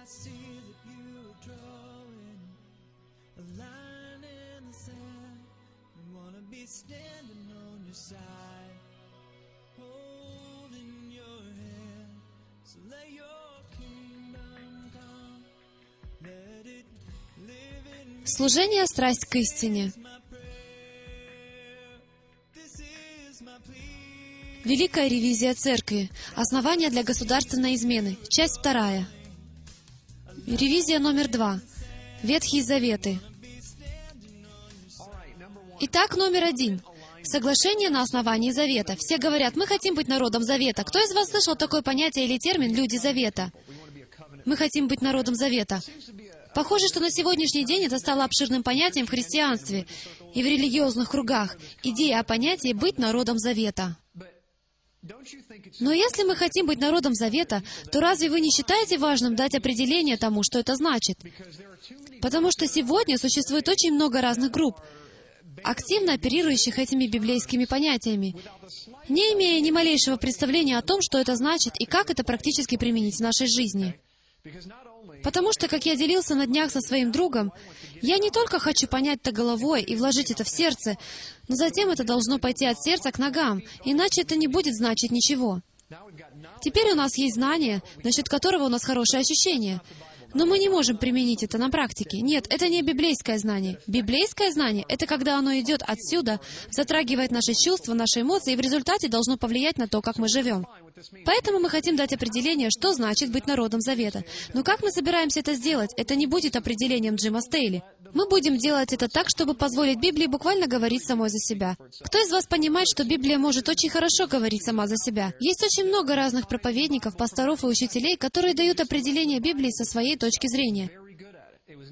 I see that you are drawing a line in the sand. I wanna be standing on your side, holding your hand. So let your kingdom come, let it live in me. Служение «Страсть к истине». Великая ревизия церкви. Основания для государственной измены. Часть вторая. Ревизия номер два. Ветхие Заветы. Итак, номер один. Соглашение на основании Завета. Все говорят, мы хотим быть народом Завета. Кто из вас слышал такое понятие или термин «люди Завета»? Мы хотим быть народом Завета. Похоже, что на сегодняшний день это стало обширным понятием в христианстве и в религиозных кругах. Идея о понятии «быть народом Завета». Но если мы хотим быть народом Завета, то разве вы не считаете важным дать определение тому, что это значит? Потому что сегодня существует очень много разных групп, активно оперирующих этими библейскими понятиями, не имея ни малейшего представления о том, что это значит и как это практически применить в нашей жизни. Потому что, как я делился на днях со своим другом, я не только хочу понять это головой и вложить это в сердце, но затем это должно пойти от сердца к ногам, иначе это не будет значить ничего. Теперь у нас есть знание, насчет которого у нас хорошее ощущение. Но мы не можем применить это на практике. Нет, это не библейское знание. Библейское знание — это когда оно идет отсюда, затрагивает наши чувства, наши эмоции, и в результате должно повлиять на то, как мы живем. Поэтому мы хотим дать определение, что значит быть народом Завета. Но как мы собираемся это сделать? Это не будет определением Джима Стейли. Мы будем делать это так, чтобы позволить Библии буквально говорить самой за себя. Кто из вас понимает, что Библия может очень хорошо говорить сама за себя? Есть очень много разных проповедников, пасторов и учителей, которые дают определение Библии со своей точки зрения.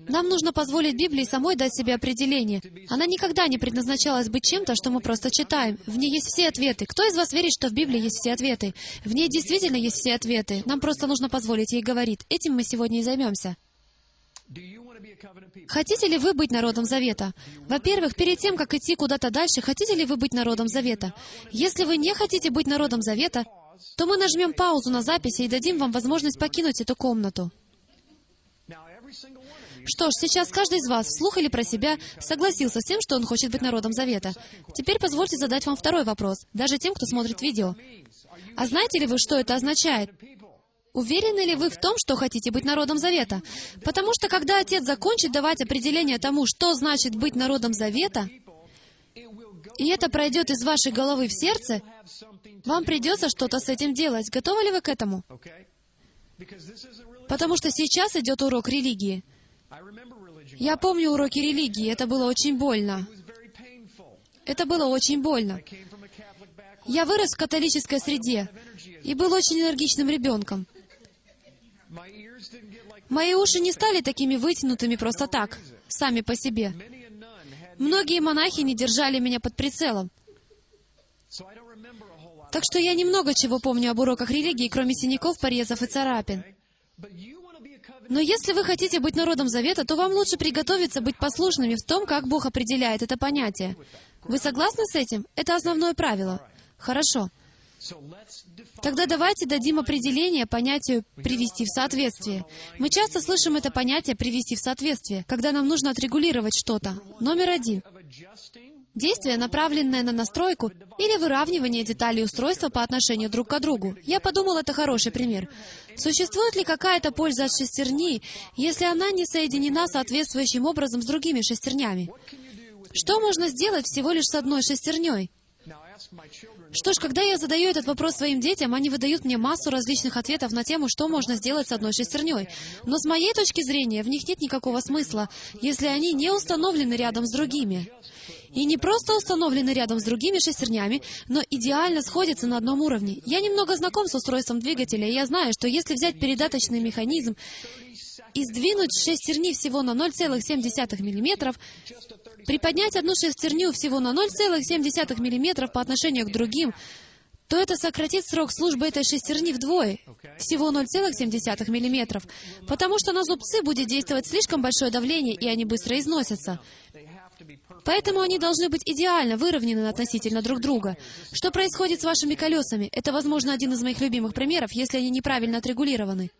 Нам нужно позволить Библии самой дать себе определение. Она никогда не предназначалась быть чем-то, что мы просто читаем. В ней есть все ответы. Кто из вас верит, что в Библии есть все ответы? В ней действительно есть все ответы. Нам просто нужно позволить ей говорить. Этим мы сегодня и займемся. Хотите ли вы быть народом Завета? Во-первых, перед тем, как идти куда-то дальше, хотите ли вы быть народом Завета? Если вы не хотите быть народом Завета, то мы нажмем паузу на записи и дадим вам возможность покинуть эту комнату. Что ж, сейчас каждый из вас, вслух или про себя, согласился с тем, что он хочет быть народом Завета. Теперь позвольте задать вам второй вопрос, даже тем, кто смотрит видео. А знаете ли вы, что это означает? Уверены ли вы в том, что хотите быть народом Завета? Потому что когда Отец закончит давать определение тому, что значит быть народом Завета, и это пройдет из вашей головы в сердце, вам придется что-то с этим делать. Готовы ли вы к этому? Потому что сейчас идет урок религии. Я помню уроки религии, это было очень больно. Это было очень больно. Я вырос в католической среде и был очень энергичным ребенком. Мои уши не стали такими вытянутыми просто так, сами по себе. Многие монахи не держали меня под прицелом. Так что я немного чего помню об уроках религии, кроме синяков, порезов и царапин. Но если вы хотите быть народом Завета, то вам лучше приготовиться быть послушными в том, как Бог определяет это понятие. Вы согласны с этим? Это основное правило. Хорошо. Тогда давайте дадим определение понятию «привести в соответствие». Мы часто слышим это понятие «привести в соответствие», когда нам нужно отрегулировать что-то. Номер один. Действие, направленное на настройку или выравнивание деталей устройства по отношению друг к другу. Я подумал, это хороший пример. Существует ли какая-то польза от шестерни, если она не соединена соответствующим образом с другими шестернями? Что можно сделать всего лишь с одной шестерней? Что ж, когда я задаю этот вопрос своим детям, они выдают мне массу различных ответов на тему, что можно сделать с одной шестерней. Но с моей точки зрения, в них нет никакого смысла, если они не установлены рядом с другими. И не просто установлены рядом с другими шестернями, но идеально сходятся на одном уровне. Я немного знаком с устройством двигателя, и я знаю, что если взять передаточный механизм и сдвинуть шестерни всего на 0,7 мм, приподнять одну шестерню всего на 0,7 мм по отношению к другим, то это сократит срок службы этой шестерни вдвое, всего 0,7 мм, потому что на зубцы будет действовать слишком большое давление, и они быстро износятся. Поэтому они должны быть идеально выровнены относительно друг друга. Что происходит с вашими колесами? Это, возможно, один из моих любимых примеров, если они неправильно отрегулированы.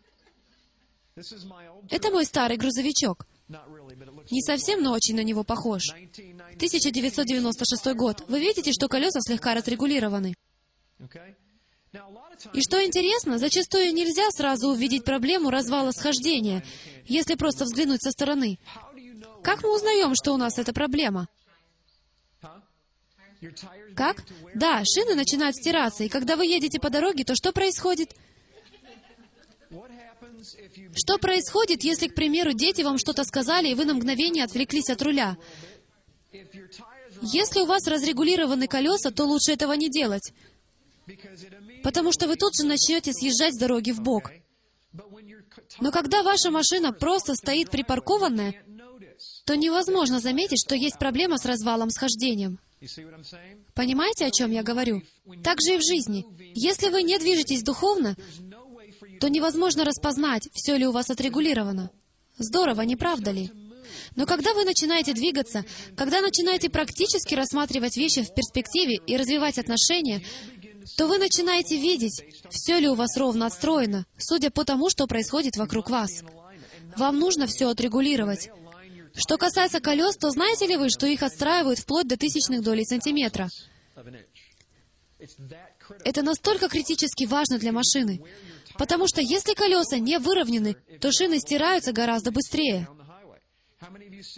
Это мой старый грузовичок. Не совсем, но очень на него похож. 1990. 1996 год. Вы видите, что колеса слегка разрегулированы. И что интересно, зачастую нельзя сразу увидеть проблему развала схождения, если просто взглянуть со стороны. Как мы узнаем, что у нас эта проблема? Как? Да, шины начинают стираться, и когда вы едете по дороге, то что происходит? Что происходит, если, к примеру, дети вам что-то сказали, и вы на мгновение отвлеклись от руля? Если у вас разрегулированы колеса, то лучше этого не делать, потому что вы тут же начнете съезжать с дороги в бок. Но когда ваша машина просто стоит припаркованная, то невозможно заметить, что есть проблема с развалом схождением. Понимаете, о чем я говорю? Так же и в жизни. Если вы не движетесь духовно, то невозможно распознать, все ли у вас отрегулировано. Здорово, не правда ли? Но когда вы начинаете двигаться, когда начинаете практически рассматривать вещи в перспективе и развивать отношения, то вы начинаете видеть, все ли у вас ровно отстроено, судя по тому, что происходит вокруг вас. Вам нужно все отрегулировать. Что касается колес, то знаете ли вы, что их отстраивают вплоть до тысячных долей сантиметра? Это настолько критически важно для машины. Потому что если колеса не выровнены, то шины стираются гораздо быстрее.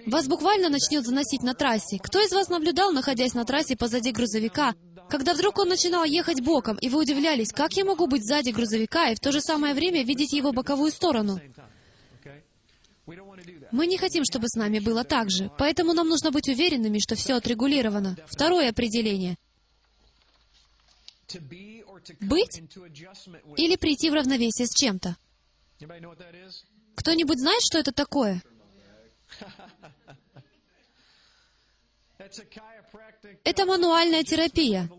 Вас буквально начнет заносить на трассе. Кто из вас наблюдал, находясь на трассе позади грузовика, когда вдруг он начинал ехать боком, и вы удивлялись, как я могу быть сзади грузовика и в то же самое время видеть его боковую сторону? Мы не хотим, чтобы с нами было так же, поэтому нам нужно быть уверенными, что все отрегулировано. Второе определение. Быть или прийти в равновесие с чем-то. Кто-нибудь знает, что это такое? Это мануальная терапия.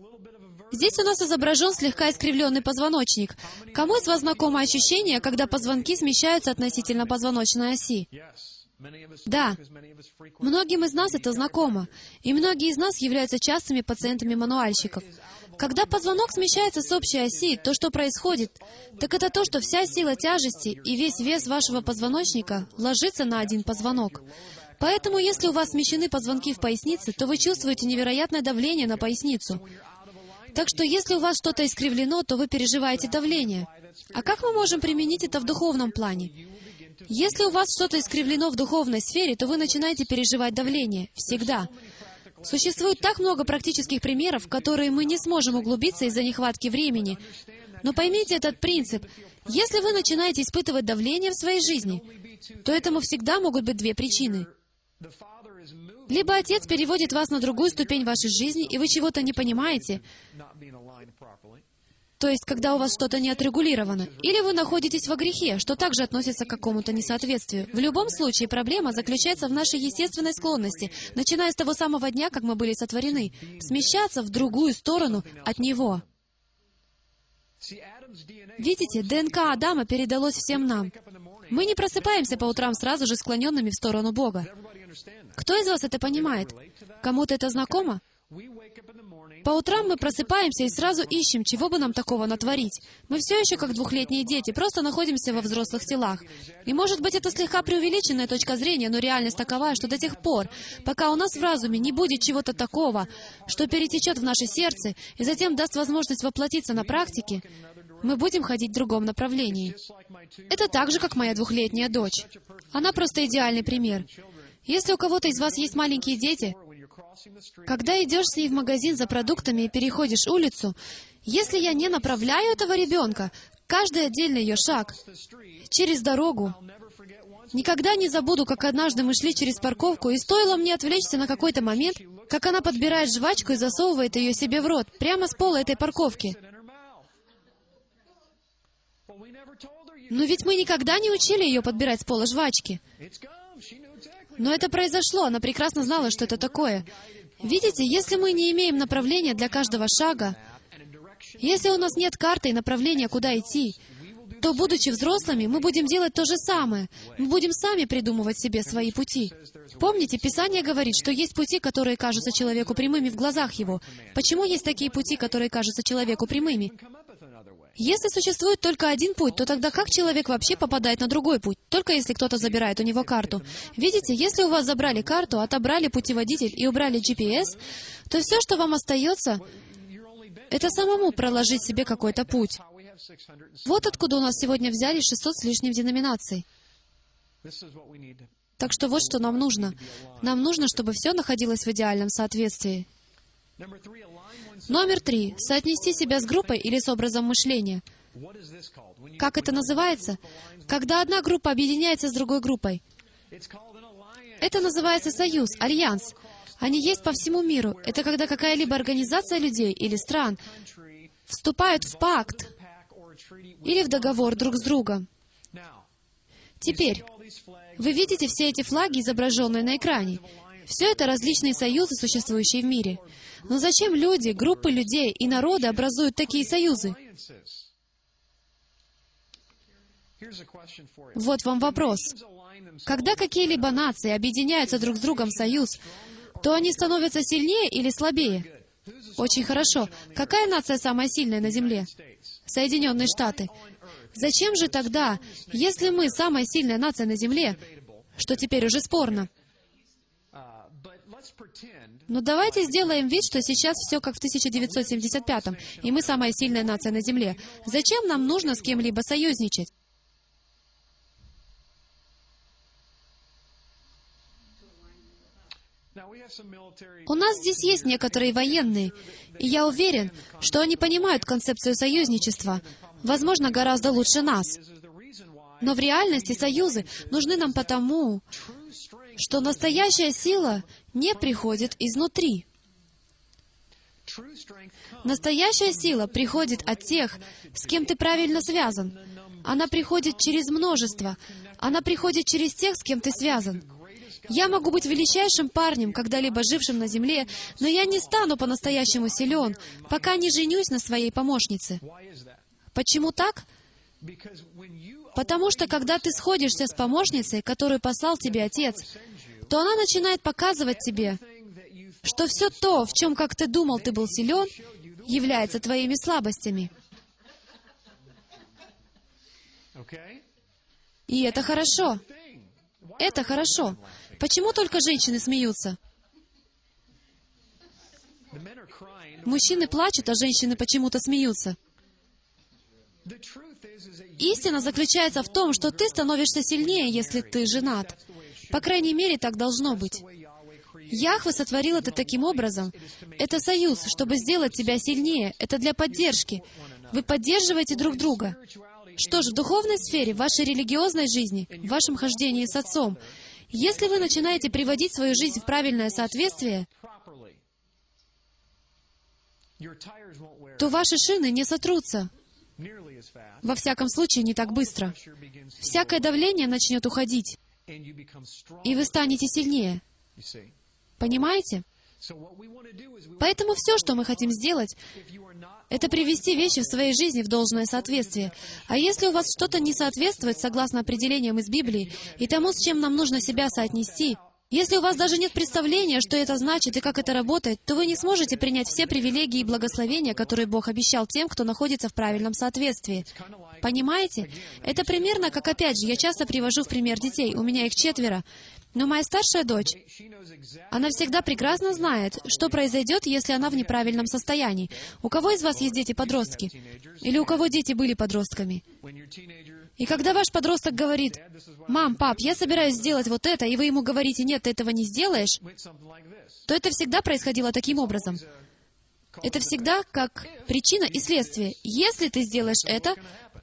Здесь у нас изображен слегка искривленный позвоночник. Кому из вас знакомо ощущение, когда позвонки смещаются относительно позвоночной оси? Да. Многим из нас это знакомо, и многие из нас являются частыми пациентами мануальщиков. Когда позвонок смещается с общей оси, то, что происходит, так это то, что вся сила тяжести и весь вес вашего позвоночника ложится на один позвонок. Поэтому, если у вас смещены позвонки в пояснице, то вы чувствуете невероятное давление на поясницу. Так что, если у вас что-то искривлено, то вы переживаете давление. А как мы можем применить это в духовном плане? Если у вас что-то искривлено в духовной сфере, то вы начинаете переживать давление. Всегда. Существует так много практических примеров, которые мы не сможем углубиться из-за нехватки времени. Но поймите этот принцип. Если вы начинаете испытывать давление в своей жизни, то этому всегда могут быть две причины. Либо Отец переводит вас на другую ступень вашей жизни, и вы чего-то не понимаете, то есть когда у вас что-то не отрегулировано, или вы находитесь во грехе, что также относится к какому-то несоответствию. В любом случае, проблема заключается в нашей естественной склонности, начиная с того самого дня, как мы были сотворены, смещаться в другую сторону от Него. Видите, ДНК Адама передалось всем нам. Мы не просыпаемся по утрам сразу же склоненными в сторону Бога. Кто из вас это понимает? Кому-то это знакомо? По утрам мы просыпаемся и сразу ищем, чего бы нам такого натворить. Мы все еще как двухлетние дети, просто находимся во взрослых телах. И может быть это слегка преувеличенная точка зрения, но реальность такова, что до тех пор, пока у нас в разуме не будет чего-то такого, что перетечет в наше сердце и затем даст возможность воплотиться на практике, мы будем ходить в другом направлении. Это так же, как моя двухлетняя дочь. Она просто идеальный пример. Если у кого-то из вас есть маленькие дети, когда идешь с ней в магазин за продуктами и переходишь улицу, если я не направляю этого ребенка, каждый отдельный ее шаг через дорогу, никогда не забуду, как однажды мы шли через парковку, и стоило мне отвлечься на какой-то момент, как она подбирает жвачку и засовывает ее себе в рот, прямо с пола этой парковки. Но ведь мы никогда не учили ее подбирать с пола жвачки. Но это произошло, она прекрасно знала, что это такое. Видите, если мы не имеем направления для каждого шага, если у нас нет карты и направления, куда идти, то, будучи взрослыми, мы будем делать то же самое. Мы будем сами придумывать себе свои пути. Помните, Писание говорит, что есть пути, которые кажутся человеку прямыми в глазах его. Почему есть такие пути, которые кажутся человеку прямыми? Если существует только один путь, то тогда как человек вообще попадает на другой путь? Только если кто-то забирает у него карту. Видите, если у вас забрали карту, отобрали путеводитель и убрали GPS, то все, что вам остается, это самому проложить себе какой-то путь. Вот откуда у нас сегодня взяли 600 с лишним деноминаций. Так что вот что нам нужно. Нам нужно, чтобы все находилось в идеальном соответствии. Номер три. Соотнести себя с группой или с образом мышления. Как это называется? Когда одна группа объединяется с другой группой. Это называется союз, альянс. Они есть по всему миру. Это когда какая-либо организация людей или стран вступают в пакт или в договор друг с другом. Теперь, вы видите все эти флаги, изображенные на экране. Все это различные союзы, существующие в мире. Но зачем люди, группы людей и народы образуют такие союзы? Вот вам вопрос. Когда какие-либо нации объединяются друг с другом в союз, то они становятся сильнее или слабее? Очень хорошо. Какая нация самая сильная на Земле? Соединенные Штаты. Зачем же тогда, если мы самая сильная нация на Земле, что теперь уже спорно, но давайте сделаем вид, что сейчас все как в 1975-м, и мы самая сильная нация на Земле. Зачем нам нужно с кем-либо союзничать? У нас здесь есть некоторые военные, и я уверен, что они понимают концепцию союзничества, возможно, гораздо лучше нас. Но в реальности союзы нужны нам потому, что настоящая сила не приходит изнутри. Настоящая сила приходит от тех, с кем ты правильно связан. Она приходит через множество. Она приходит через тех, с кем ты связан. Я могу быть величайшим парнем, когда-либо жившим на земле, но я не стану по-настоящему силен, пока не женюсь на своей помощнице. Почему так? Потому что когда ты сходишься с помощницей, которую послал тебе Отец, то она начинает показывать тебе, что все то, в чем, как ты думал, ты был силен, является твоими слабостями. И это хорошо. Это хорошо. Почему только женщины смеются? Мужчины плачут, а женщины почему-то смеются. Истина заключается в том, что ты становишься сильнее, если ты женат. По крайней мере, так должно быть. Яхва сотворил это таким образом. Это союз, чтобы сделать тебя сильнее. Это для поддержки. Вы поддерживаете друг друга. Что ж, в духовной сфере, в вашей религиозной жизни, в вашем хождении с Отцом, если вы начинаете приводить свою жизнь в правильное соответствие, то ваши шины не сотрутся. Во всяком случае, не так быстро. Всякое давление начнет уходить и вы станете сильнее. Понимаете? Поэтому все, что мы хотим сделать, это привести вещи в своей жизни в должное соответствие. А если у вас что-то не соответствует согласно определениям из Библии и тому, с чем нам нужно себя соотнести, если у вас даже нет представления, что это значит и как это работает, то вы не сможете принять все привилегии и благословения, которые Бог обещал тем, кто находится в правильном соответствии. Понимаете? Это примерно как, опять же, я часто привожу в пример детей, у меня их четверо. Но моя старшая дочь, она всегда прекрасно знает, что произойдет, если она в неправильном состоянии. У кого из вас есть дети-подростки? Или у кого дети были подростками? И когда ваш подросток говорит, «Мам, пап, я собираюсь сделать вот это», и вы ему говорите, «Нет, ты этого не сделаешь», то это всегда происходило таким образом. Это всегда как причина и следствие. Если ты сделаешь это,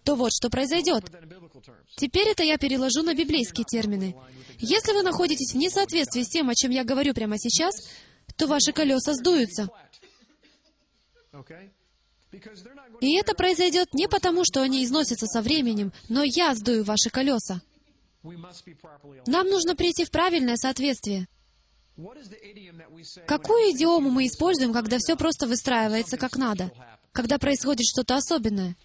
то вот что произойдет. Теперь это я переложу на библейские термины. Если вы находитесь в несоответствии с тем, о чем я говорю прямо сейчас, то ваши колеса сдуются. И это произойдет не потому, что они износятся со временем, но я сдую ваши колеса. Нам нужно прийти в правильное соответствие. Какую идиому мы используем, когда все просто выстраивается как надо? Когда происходит что-то особенное?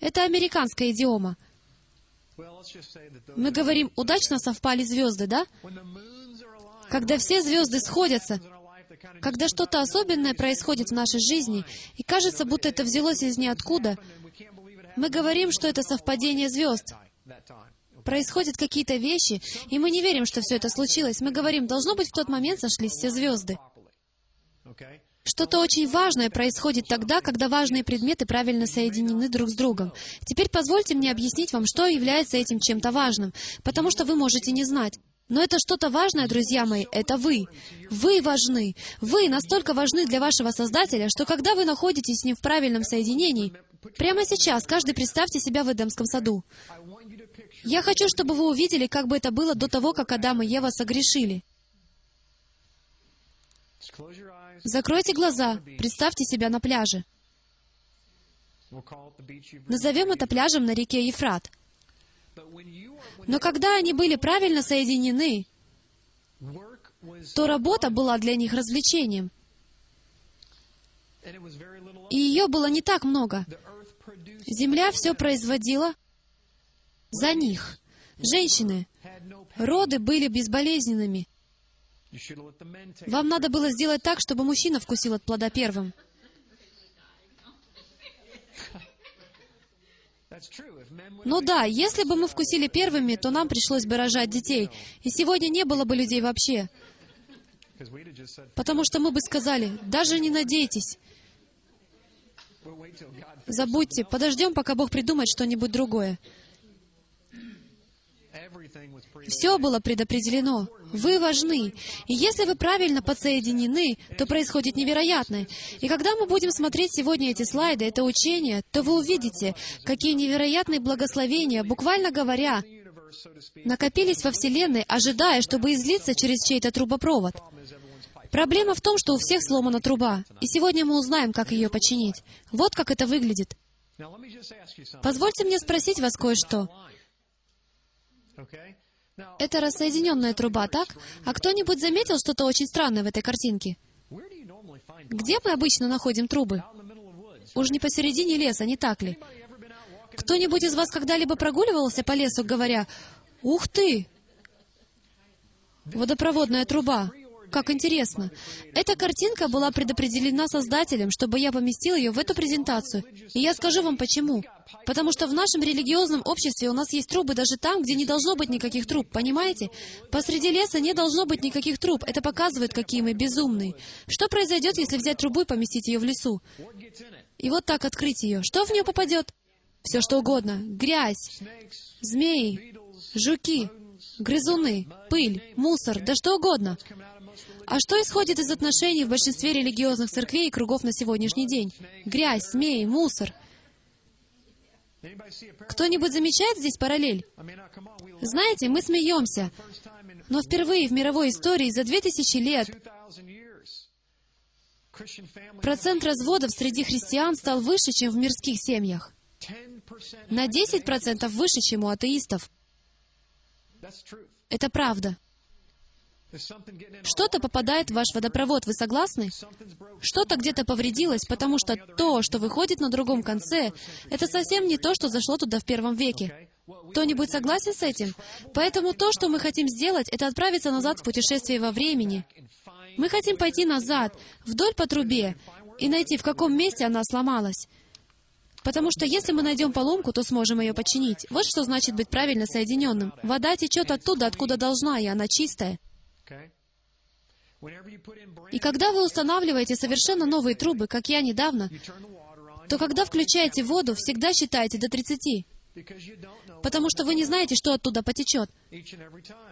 Это американская идиома. Мы говорим, удачно совпали звезды, да? Когда все звезды сходятся, Когда что-то особенное происходит в нашей жизни, и кажется, будто это взялось из ниоткуда, мы говорим, что это совпадение звезд. Происходят какие-то вещи, и мы не верим, что все это случилось. Мы говорим, должно быть, в тот момент сошлись все звезды. Что-то очень важное происходит тогда, когда важные предметы правильно соединены друг с другом. Теперь позвольте мне объяснить вам, что является этим чем-то важным, потому что вы можете не знать. Но это что-то важное, друзья мои, это вы. Вы важны. Вы настолько важны для вашего Создателя, что когда вы находитесь с Ним в правильном соединении, прямо сейчас каждый представьте себя в Эдемском саду. Я хочу, чтобы вы увидели, как бы это было до того, как Адам и Ева согрешили. Закройте глаза, представьте себя на пляже. Назовем это пляжем на реке Ефрат. Но когда они были правильно соединены, то работа была для них развлечением. И ее было не так много. Земля все производила за них. Женщины, роды были безболезненными. Вам надо было сделать так, чтобы мужчина вкусил от плода первым. Ну да, если бы мы вкусили первыми, то нам пришлось бы рожать детей, и сегодня не было бы людей вообще. Потому что мы бы сказали, даже не надейтесь. Забудьте, подождем, пока Бог придумает что-нибудь другое. Все было предопределено. Вы важны. И если вы правильно подсоединены, то происходит невероятное. И когда мы будем смотреть сегодня эти слайды, это учение, то вы увидите, какие невероятные благословения, буквально говоря, накопились во Вселенной, ожидая, чтобы излиться через чей-то трубопровод. Проблема в том, что у всех сломана труба, и сегодня мы узнаем, как ее починить. Вот как это выглядит. Позвольте мне спросить вас кое-что. Это рассоединенная труба, так? А кто-нибудь заметил что-то очень странное в этой картинке? Где мы обычно находим трубы? Уж не посередине леса, не так ли? Кто-нибудь из вас когда-либо прогуливался по лесу, говоря, «Ух ты! Водопроводная труба! Как интересно! Эта картинка была предопределена Создателем, чтобы я поместил ее в эту презентацию. И я скажу вам почему. Потому что в нашем религиозном обществе у нас есть трубы даже там, где не должно быть никаких труб, понимаете? Посреди леса не должно быть никаких труб. Это показывает, какие мы безумные. Что произойдет, если взять трубу и поместить ее в лесу? И вот так открыть ее. Что в нее попадет? Все что угодно. Грязь, змеи, жуки, грызуны, пыль, мусор, да что угодно. А что исходит из отношений в большинстве религиозных церквей и кругов на сегодняшний день? Грязь, змеи, мусор. Кто-нибудь замечает здесь параллель? Знаете, мы смеемся, но впервые в мировой истории за две тысячи лет процент разводов среди христиан стал выше, чем в мирских семьях. На 10% выше, чем у атеистов. Это правда. Что-то попадает в ваш водопровод, вы согласны? Что-то где-то повредилось, потому что то, что выходит на другом конце, это совсем не то, что зашло туда в первом веке. Кто-нибудь согласен с этим? Поэтому то, что мы хотим сделать, это отправиться назад в путешествие во времени. Мы хотим пойти назад, вдоль по трубе, и найти, в каком месте она сломалась. Потому что если мы найдем поломку, то сможем ее починить. Вот что значит быть правильно соединенным. Вода течет оттуда, откуда должна, и она чистая. И когда вы устанавливаете совершенно новые трубы, как я недавно, то когда включаете воду, всегда считайте до 30. Потому что вы не знаете, что оттуда потечет.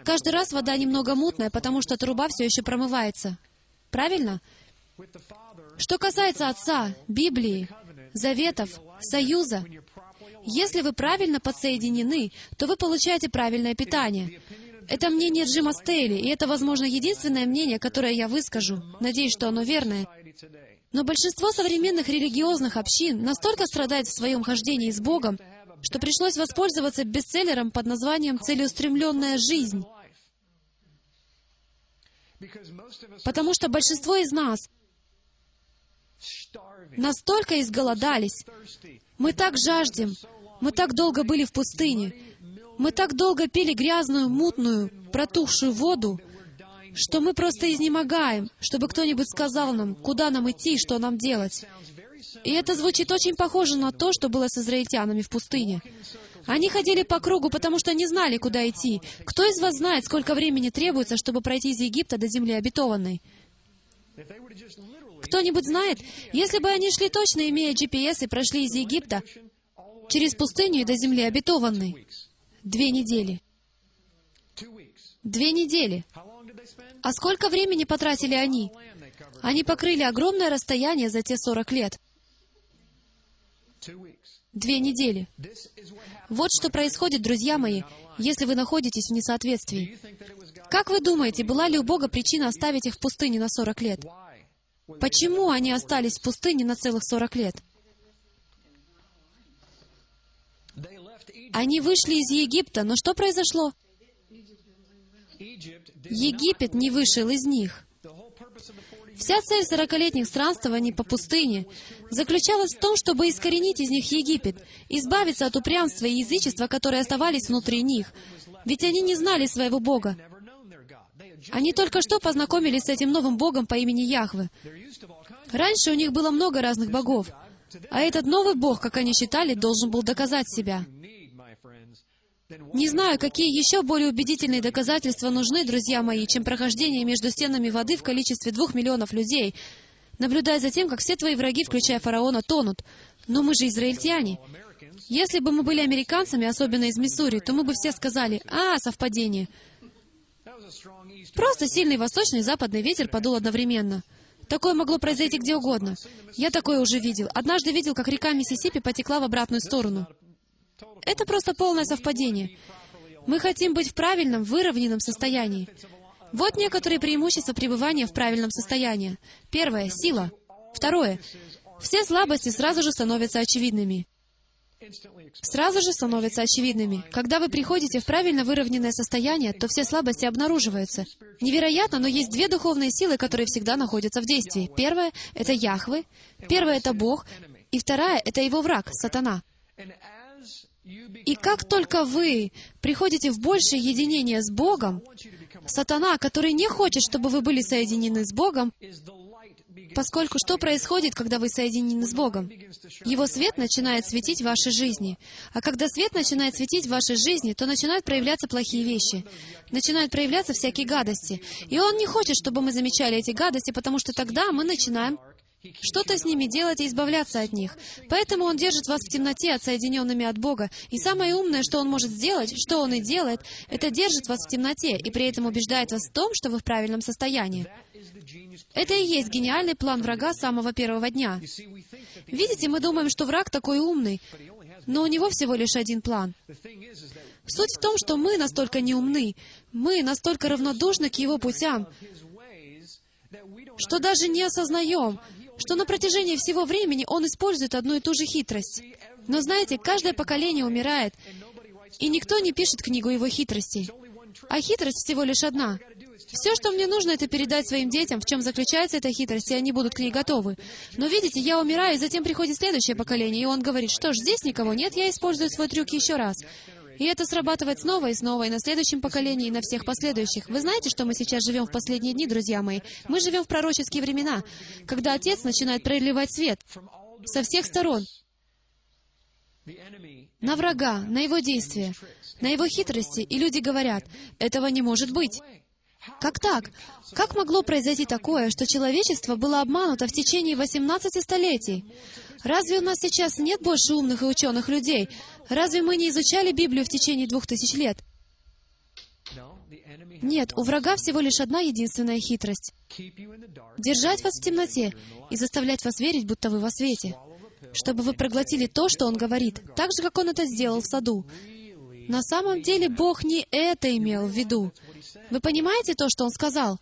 Каждый раз вода немного мутная, потому что труба все еще промывается. Правильно? Что касается Отца, Библии, Заветов, Союза, если вы правильно подсоединены, то вы получаете правильное питание. Это мнение Джима Стейли, и это, возможно, единственное мнение, которое я выскажу. Надеюсь, что оно верное. Но большинство современных религиозных общин настолько страдает в своем хождении с Богом, что пришлось воспользоваться бестселлером под названием «Целеустремленная жизнь». Потому что большинство из нас настолько изголодались, мы так жаждем, мы так долго были в пустыне, мы так долго пили грязную, мутную, протухшую воду, что мы просто изнемогаем, чтобы кто-нибудь сказал нам, куда нам идти и что нам делать. И это звучит очень похоже на то, что было с израильтянами в пустыне. Они ходили по кругу, потому что не знали, куда идти. Кто из вас знает, сколько времени требуется, чтобы пройти из Египта до земли обетованной? Кто-нибудь знает? Если бы они шли точно, имея GPS, и прошли из Египта через пустыню и до земли обетованной, две недели. Две недели. А сколько времени потратили они? Они покрыли огромное расстояние за те 40 лет. Две недели. Вот что происходит, друзья мои, если вы находитесь в несоответствии. Как вы думаете, была ли у Бога причина оставить их в пустыне на 40 лет? Почему они остались в пустыне на целых 40 лет? Они вышли из Египта, но что произошло? Египет не вышел из них. Вся цель сорокалетних странствований по пустыне заключалась в том, чтобы искоренить из них Египет, избавиться от упрямства и язычества, которые оставались внутри них. Ведь они не знали своего Бога. Они только что познакомились с этим новым Богом по имени Яхве. Раньше у них было много разных богов, а этот новый Бог, как они считали, должен был доказать себя. Не знаю, какие еще более убедительные доказательства нужны, друзья мои, чем прохождение между стенами воды в количестве двух миллионов людей, наблюдая за тем, как все твои враги, включая фараона, тонут. Но мы же израильтяне. Если бы мы были американцами, особенно из Миссури, то мы бы все сказали, «А, совпадение». Просто сильный восточный и западный ветер подул одновременно. Такое могло произойти где угодно. Я такое уже видел. Однажды видел, как река Миссисипи потекла в обратную сторону. Это просто полное совпадение. Мы хотим быть в правильном, выровненном состоянии. Вот некоторые преимущества пребывания в правильном состоянии. Первое — сила. Второе — все слабости сразу же становятся очевидными. Сразу же становятся очевидными. Когда вы приходите в правильно выровненное состояние, то все слабости обнаруживаются. Невероятно, но есть две духовные силы, которые всегда находятся в действии. Первая — это Яхвы, первая — это Бог, и вторая — это его враг, сатана. И как только вы приходите в большее единение с Богом, сатана, который не хочет, чтобы вы были соединены с Богом, поскольку что происходит, когда вы соединены с Богом? Его свет начинает светить в вашей жизни. А когда свет начинает светить в вашей жизни, то начинают проявляться плохие вещи. Начинают проявляться всякие гадости. И Он не хочет, чтобы мы замечали эти гадости, потому что тогда мы начинаем что-то с ними делать и избавляться от них. Поэтому Он держит вас в темноте, отсоединенными от Бога. И самое умное, что Он может сделать, что Он и делает, это держит вас в темноте и при этом убеждает вас в том, что вы в правильном состоянии. Это и есть гениальный план врага с самого первого дня. Видите, мы думаем, что враг такой умный, но у него всего лишь один план. Суть в том, что мы настолько неумны, мы настолько равнодушны к его путям, что даже не осознаем, что на протяжении всего времени он использует одну и ту же хитрость. Но знаете, каждое поколение умирает, и никто не пишет книгу его хитростей. А хитрость всего лишь одна. Все, что мне нужно, это передать своим детям, в чем заключается эта хитрость, и они будут к ней готовы. Но видите, я умираю, и затем приходит следующее поколение, и он говорит, что ж, здесь никого нет, я использую свой трюк еще раз. И это срабатывает снова и снова, и на следующем поколении, и на всех последующих. Вы знаете, что мы сейчас живем в последние дни, друзья мои? Мы живем в пророческие времена, когда Отец начинает проливать свет со всех сторон на врага, на его действия, на его хитрости, и люди говорят, этого не может быть. Как так? Как могло произойти такое, что человечество было обмануто в течение 18 столетий? Разве у нас сейчас нет больше умных и ученых людей? Разве мы не изучали Библию в течение двух тысяч лет? Нет, у врага всего лишь одна единственная хитрость — держать вас в темноте и заставлять вас верить, будто вы во свете, чтобы вы проглотили то, что Он говорит, так же, как Он это сделал в саду. На самом деле Бог не это имел в виду. Вы понимаете то, что Он сказал?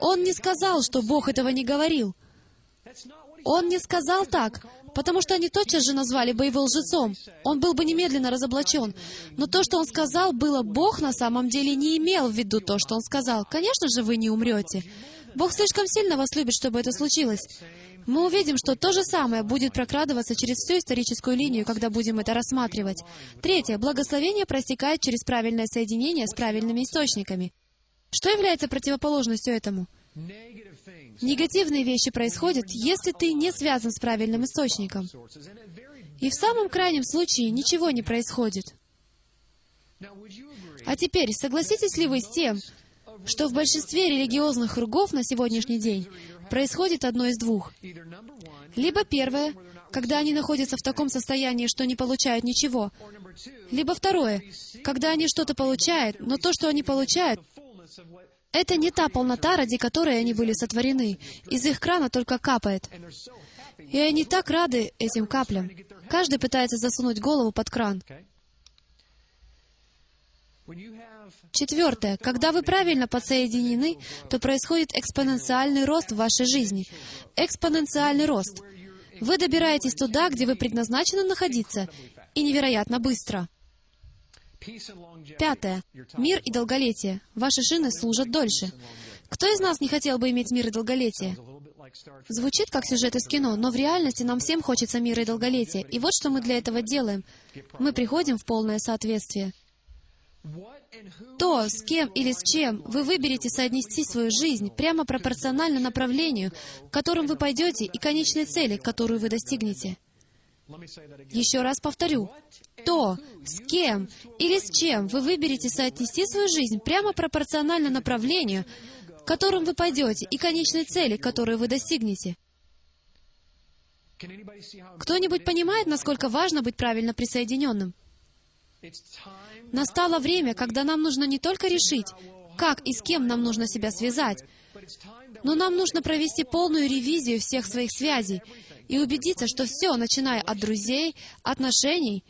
Он не сказал, что Бог этого не говорил. Он не сказал так, потому что они тотчас же назвали бы его лжецом. Он был бы немедленно разоблачен. Но то, что он сказал, было Бог на самом деле не имел в виду то, что он сказал. Конечно же, вы не умрете. Бог слишком сильно вас любит, чтобы это случилось. Мы увидим, что то же самое будет прокрадываться через всю историческую линию, когда будем это рассматривать. Третье. Благословение простекает через правильное соединение с правильными источниками. Что является противоположностью этому? Негативные вещи происходят, если ты не связан с правильным источником. И в самом крайнем случае ничего не происходит. А теперь, согласитесь ли вы с тем, что в большинстве религиозных кругов на сегодняшний день происходит одно из двух? Либо первое, когда они находятся в таком состоянии, что не получают ничего, либо второе, когда они что-то получают, но то, что они получают, это не та полнота, ради которой они были сотворены. Из их крана только капает. И они так рады этим каплям. Каждый пытается засунуть голову под кран. Четвертое. Когда вы правильно подсоединены, то происходит экспоненциальный рост в вашей жизни. Экспоненциальный рост. Вы добираетесь туда, где вы предназначены находиться, и невероятно быстро. Пятое. Мир и долголетие. Ваши шины служат дольше. Кто из нас не хотел бы иметь мир и долголетие? Звучит как сюжет из кино, но в реальности нам всем хочется мира и долголетия. И вот что мы для этого делаем. Мы приходим в полное соответствие. То, с кем или с чем вы выберете соотнести свою жизнь прямо пропорционально направлению, к которым вы пойдете, и конечной цели, которую вы достигнете. Еще раз повторю. То, с кем или с чем вы выберете соотнести свою жизнь прямо пропорционально направлению, к которым вы пойдете, и конечной цели, которую вы достигнете. Кто-нибудь понимает, насколько важно быть правильно присоединенным? Настало время, когда нам нужно не только решить, как и с кем нам нужно себя связать, но нам нужно провести полную ревизию всех своих связей и убедиться, что все, начиная от друзей, отношений,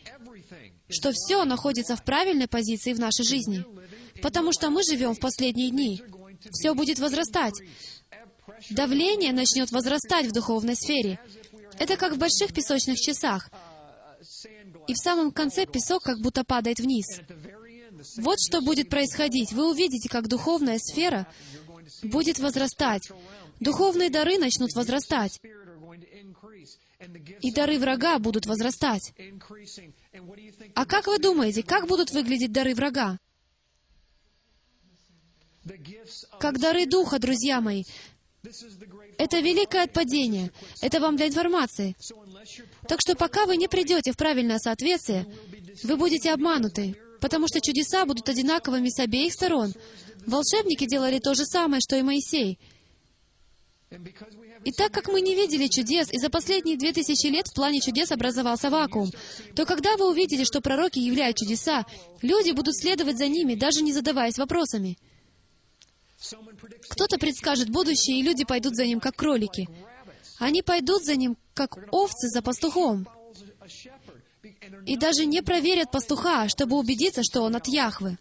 что все находится в правильной позиции в нашей жизни. Потому что мы живем в последние дни. Все будет возрастать. Давление начнет возрастать в духовной сфере. Это как в больших песочных часах. И в самом конце песок как будто падает вниз. Вот что будет происходить. Вы увидите, как духовная сфера будет возрастать. Духовные дары начнут возрастать. И дары врага будут возрастать. А как вы думаете, как будут выглядеть дары врага? Как дары Духа, друзья мои. Это великое отпадение. Это вам для информации. Так что пока вы не придете в правильное соответствие, вы будете обмануты, потому что чудеса будут одинаковыми с обеих сторон. Волшебники делали то же самое, что и Моисей. И так как мы не видели чудес, и за последние две тысячи лет в плане чудес образовался вакуум, то когда вы увидите, что пророки являют чудеса, люди будут следовать за ними, даже не задаваясь вопросами. Кто-то предскажет будущее, и люди пойдут за ним, как кролики. Они пойдут за ним, как овцы за пастухом. и даже не проверят пастуха, чтобы убедиться, что он от Яхвы.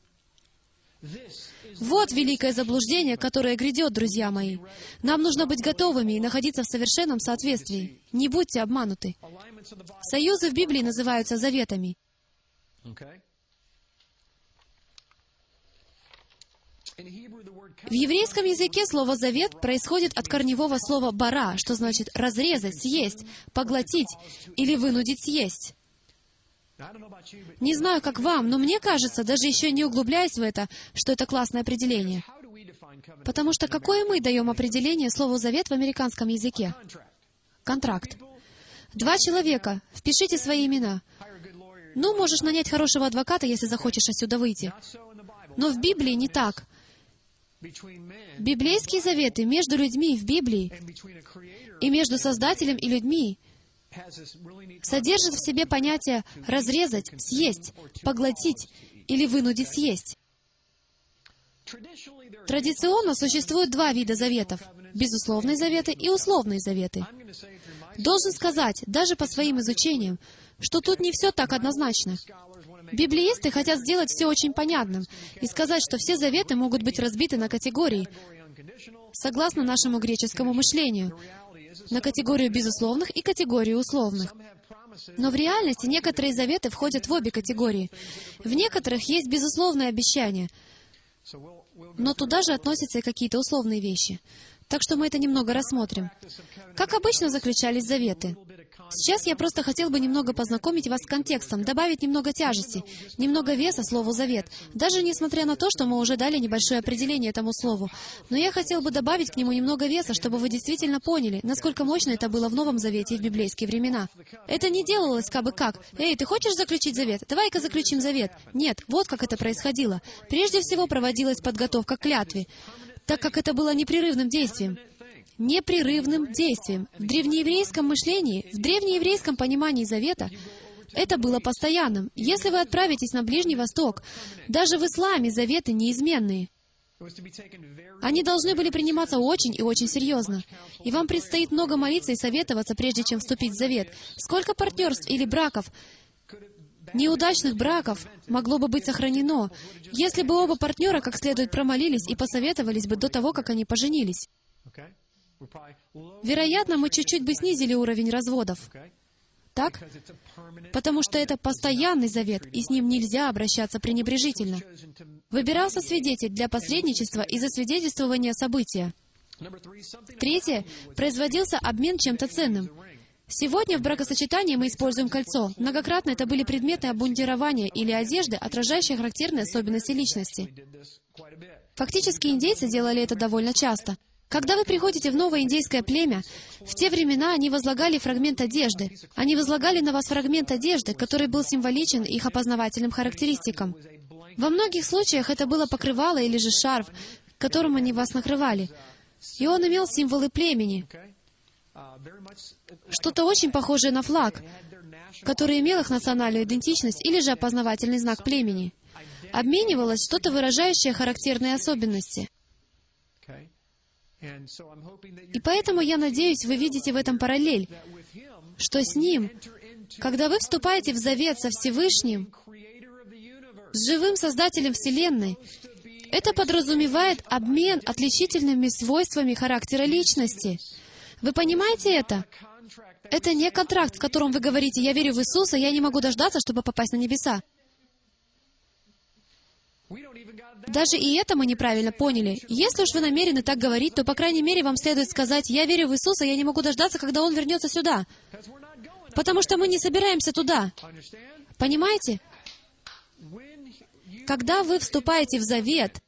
Вот великое заблуждение, которое грядет, друзья мои. Нам нужно быть готовыми и находиться в совершенном соответствии. Не будьте обмануты. Союзы в Библии называются заветами. В еврейском языке слово «завет» происходит от корневого слова «бара», что значит «разрезать», «съесть», «поглотить» или «вынудить съесть». Не знаю, как вам, но мне кажется, даже еще не углубляясь в это, что это классное определение. Потому что какое мы даем определение слову «завет» в американском языке? Контракт. Два человека. Впишите свои имена. Ну, можешь нанять хорошего адвоката, если захочешь отсюда выйти. Но в Библии не так. Библейские заветы между людьми в Библии и между Создателем и людьми содержит в себе понятие «разрезать», «съесть», «поглотить» или «вынудить съесть». Традиционно существует два вида заветов — безусловные заветы и условные заветы. Должен сказать, даже по своим изучениям, что тут не все так однозначно. Библеисты хотят сделать все очень понятным и сказать, что все заветы могут быть разбиты на категории, согласно нашему греческому мышлению, на категорию безусловных и категорию условных. Но в реальности некоторые заветы входят в обе категории. В некоторых есть безусловные обещания, но туда же относятся и какие-то условные вещи. Так что мы это немного рассмотрим. Как обычно заключались заветы? Сейчас я просто хотел бы немного познакомить вас с контекстом, добавить немного тяжести, немного веса слову «завет», даже несмотря на то, что мы уже дали небольшое определение этому слову. Но я хотел бы добавить к нему немного веса, чтобы вы действительно поняли, насколько мощно это было в Новом Завете и в библейские времена. Это не делалось как бы как. «Эй, ты хочешь заключить завет? Давай-ка заключим завет». Нет, вот как это происходило. Прежде всего проводилась подготовка к клятве, так как это было непрерывным действием непрерывным действием. В древнееврейском мышлении, в древнееврейском понимании завета, это было постоянным. Если вы отправитесь на Ближний Восток, даже в исламе заветы неизменные. Они должны были приниматься очень и очень серьезно. И вам предстоит много молиться и советоваться, прежде чем вступить в завет. Сколько партнерств или браков, неудачных браков могло бы быть сохранено, если бы оба партнера как следует промолились и посоветовались бы до того, как они поженились. Вероятно, мы чуть-чуть бы снизили уровень разводов. Так? Потому что это постоянный завет, и с ним нельзя обращаться пренебрежительно. Выбирался свидетель для посредничества и засвидетельствования события. Третье. Производился обмен чем-то ценным. Сегодня в бракосочетании мы используем кольцо. Многократно это были предметы обмундирования или одежды, отражающие характерные особенности личности. Фактически индейцы делали это довольно часто. Когда вы приходите в новое индейское племя, в те времена они возлагали фрагмент одежды. Они возлагали на вас фрагмент одежды, который был символичен их опознавательным характеристикам. Во многих случаях это было покрывало или же шарф, которым они вас накрывали. И он имел символы племени. Что-то очень похожее на флаг, который имел их национальную идентичность или же опознавательный знак племени. Обменивалось что-то, выражающее характерные особенности. И поэтому я надеюсь, вы видите в этом параллель, что с Ним, когда вы вступаете в завет со Всевышним, с живым Создателем Вселенной, это подразумевает обмен отличительными свойствами характера личности. Вы понимаете это? Это не контракт, в котором вы говорите, я верю в Иисуса, я не могу дождаться, чтобы попасть на небеса. Даже и это мы неправильно поняли. Если уж вы намерены так говорить, то, по крайней мере, вам следует сказать, «Я верю в Иисуса, я не могу дождаться, когда Он вернется сюда». Потому что мы не собираемся туда. Понимаете? Когда вы вступаете в завет,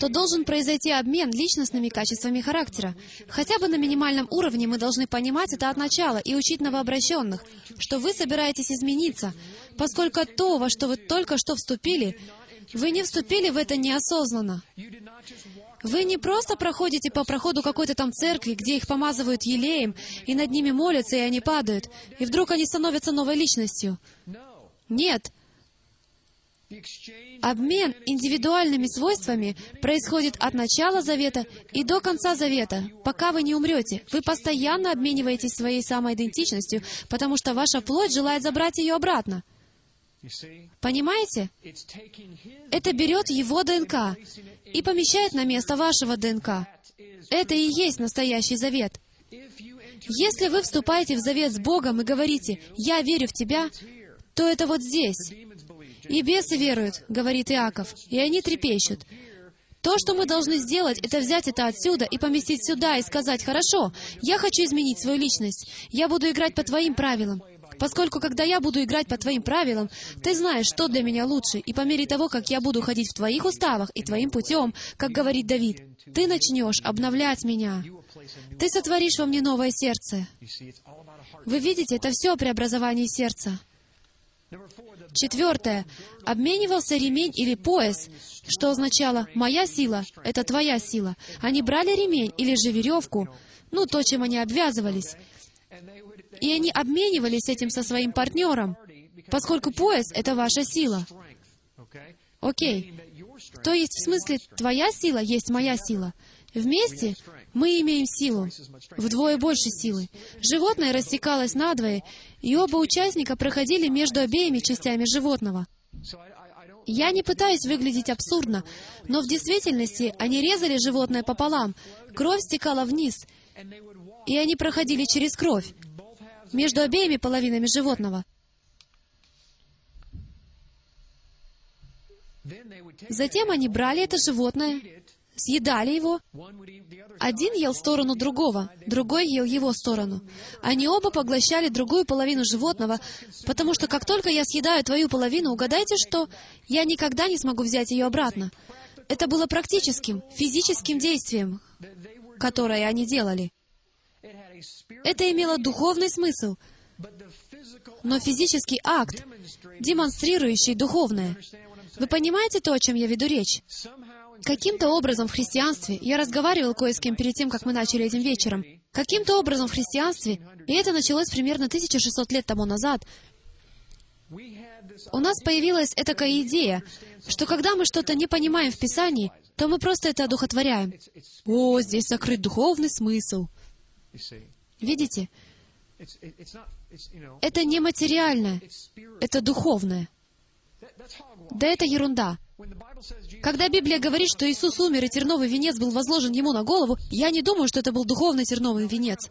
то должен произойти обмен личностными качествами характера. Хотя бы на минимальном уровне мы должны понимать это от начала и учить новообращенных, что вы собираетесь измениться, поскольку то, во что вы только что вступили, вы не вступили в это неосознанно. Вы не просто проходите по проходу какой-то там церкви, где их помазывают елеем, и над ними молятся, и они падают, и вдруг они становятся новой личностью. Нет. Обмен индивидуальными свойствами происходит от начала завета и до конца завета, пока вы не умрете. Вы постоянно обмениваетесь своей самоидентичностью, потому что ваша плоть желает забрать ее обратно. Понимаете? Это берет его ДНК и помещает на место вашего ДНК. Это и есть настоящий завет. Если вы вступаете в завет с Богом и говорите «Я верю в Тебя», то это вот здесь. «И бесы веруют», — говорит Иаков, — «и они трепещут». То, что мы должны сделать, это взять это отсюда и поместить сюда и сказать, «Хорошо, я хочу изменить свою личность. Я буду играть по Твоим правилам. Поскольку, когда я буду играть по твоим правилам, ты знаешь, что для меня лучше, и по мере того, как я буду ходить в твоих уставах и твоим путем, как говорит Давид, ты начнешь обновлять меня. Ты сотворишь во мне новое сердце. Вы видите, это все о преобразовании сердца. Четвертое. Обменивался ремень или пояс, что означало «моя сила — это твоя сила». Они брали ремень или же веревку, ну, то, чем они обвязывались, и они обменивались этим со своим партнером, поскольку пояс — это ваша сила. Окей. То есть, в смысле, твоя сила есть моя сила. Вместе мы имеем силу, вдвое больше силы. Животное рассекалось надвое, и оба участника проходили между обеими частями животного. Я не пытаюсь выглядеть абсурдно, но в действительности они резали животное пополам, кровь стекала вниз, и они проходили через кровь между обеими половинами животного. Затем они брали это животное, съедали его. Один ел сторону другого, другой ел его сторону. Они оба поглощали другую половину животного, потому что как только я съедаю твою половину, угадайте что? Я никогда не смогу взять ее обратно. Это было практическим, физическим действием, которое они делали. Это имело духовный смысл, но физический акт, демонстрирующий духовное. Вы понимаете то, о чем я веду речь? Каким-то образом в христианстве, я разговаривал кое с кем перед тем, как мы начали этим вечером, каким-то образом в христианстве, и это началось примерно 1600 лет тому назад, у нас появилась такая идея, что когда мы что-то не понимаем в Писании, то мы просто это одухотворяем. О, здесь сокрыт духовный смысл. Видите? Это не материальное, это духовное. Да это ерунда. Когда Библия говорит, что Иисус умер и терновый венец был возложен Ему на голову, я не думаю, что это был духовный терновый венец.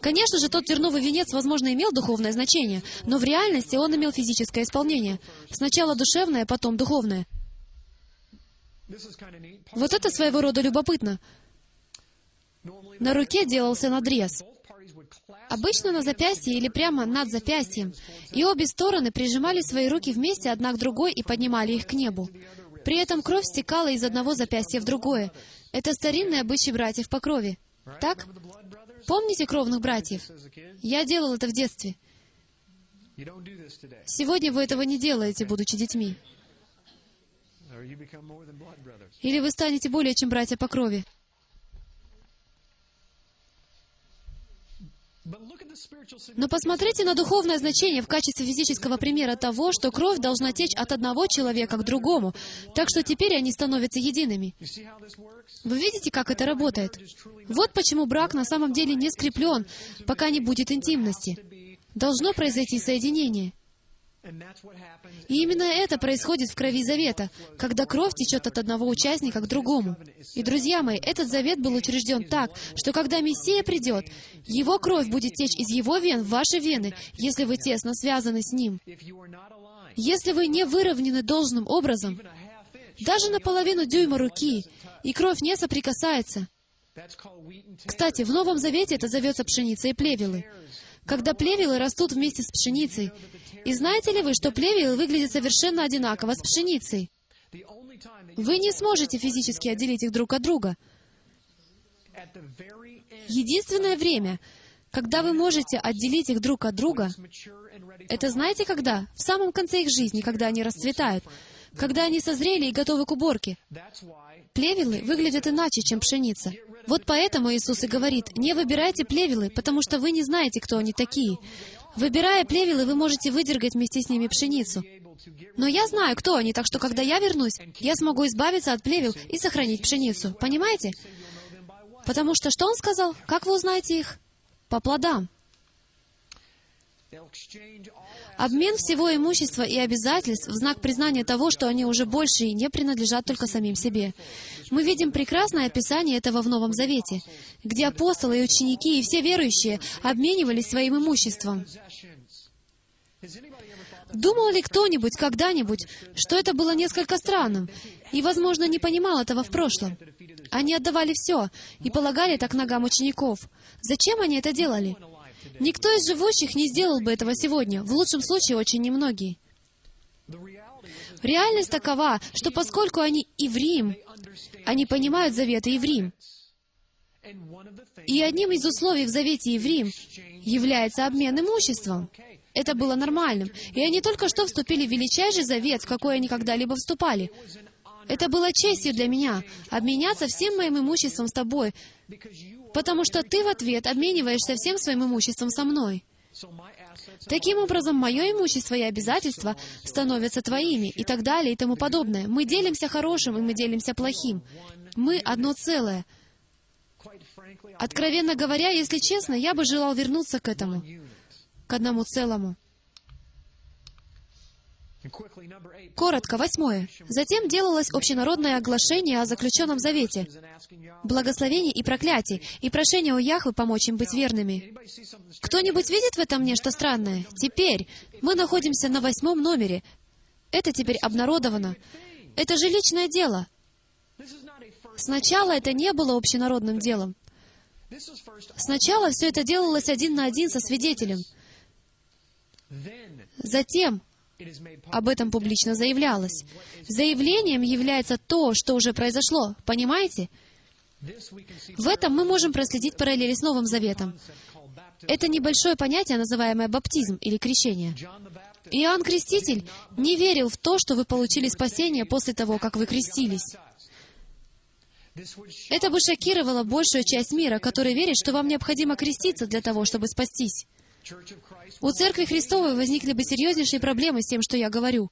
Конечно же, тот терновый венец, возможно, имел духовное значение, но в реальности он имел физическое исполнение. Сначала душевное, потом духовное. Вот это своего рода любопытно. На руке делался надрез. Обычно на запястье или прямо над запястьем. И обе стороны прижимали свои руки вместе одна к другой и поднимали их к небу. При этом кровь стекала из одного запястья в другое. Это старинный обычай братьев по крови. Так? Помните кровных братьев? Я делал это в детстве. Сегодня вы этого не делаете, будучи детьми. Или вы станете более чем братья по крови. Но посмотрите на духовное значение в качестве физического примера того, что кровь должна течь от одного человека к другому, так что теперь они становятся едиными. Вы видите, как это работает? Вот почему брак на самом деле не скреплен, пока не будет интимности. Должно произойти соединение. И именно это происходит в крови завета, когда кровь течет от одного участника к другому. И, друзья мои, этот завет был учрежден так, что когда Мессия придет, его кровь будет течь из его вен в ваши вены, если вы тесно связаны с ним. Если вы не выровнены должным образом, даже на половину дюйма руки, и кровь не соприкасается. Кстати, в Новом Завете это зовется пшеница и плевелы. Когда плевелы растут вместе с пшеницей, и знаете ли вы, что плевелы выглядят совершенно одинаково с пшеницей? Вы не сможете физически отделить их друг от друга. Единственное время, когда вы можете отделить их друг от друга, это знаете когда? В самом конце их жизни, когда они расцветают, когда они созрели и готовы к уборке. Плевелы выглядят иначе, чем пшеница. Вот поэтому Иисус и говорит, не выбирайте плевелы, потому что вы не знаете, кто они такие. Выбирая плевелы, вы можете выдергать вместе с ними пшеницу. Но я знаю, кто они, так что когда я вернусь, я смогу избавиться от плевел и сохранить пшеницу. Понимаете? Потому что что он сказал? Как вы узнаете их? По плодам. Обмен всего имущества и обязательств в знак признания того, что они уже больше и не принадлежат только самим себе. Мы видим прекрасное описание этого в Новом Завете, где апостолы и ученики и все верующие обменивались своим имуществом. Думал ли кто-нибудь когда-нибудь, что это было несколько странным, и, возможно, не понимал этого в прошлом? Они отдавали все и полагали так ногам учеников. Зачем они это делали? Никто из живущих не сделал бы этого сегодня, в лучшем случае очень немногие. Реальность такова, что поскольку они евреям, они понимают заветы евреям. И одним из условий в завете евреям является обмен имуществом. Это было нормальным. И они только что вступили в величайший завет, в какой они когда-либо вступали. Это было честью для меня, обменяться всем моим имуществом с тобой, потому что ты в ответ обмениваешься всем своим имуществом со мной. Таким образом, мое имущество и обязательства становятся твоими, и так далее, и тому подобное. Мы делимся хорошим, и мы делимся плохим. Мы одно целое. Откровенно говоря, если честно, я бы желал вернуться к этому, к одному целому. Коротко, восьмое. Затем делалось общенародное оглашение о заключенном завете, благословении и проклятии, и прошение у Яхвы помочь им быть верными. Кто-нибудь видит в этом нечто странное? Теперь мы находимся на восьмом номере. Это теперь обнародовано. Это же личное дело. Сначала это не было общенародным делом. Сначала все это делалось один на один со свидетелем. Затем об этом публично заявлялось. Заявлением является то, что уже произошло. Понимаете? В этом мы можем проследить параллели с Новым Заветом. Это небольшое понятие, называемое баптизм или крещение. Иоанн Креститель не верил в то, что вы получили спасение после того, как вы крестились. Это бы шокировало большую часть мира, который верит, что вам необходимо креститься для того, чтобы спастись. У Церкви Христовой возникли бы серьезнейшие проблемы с тем, что я говорю.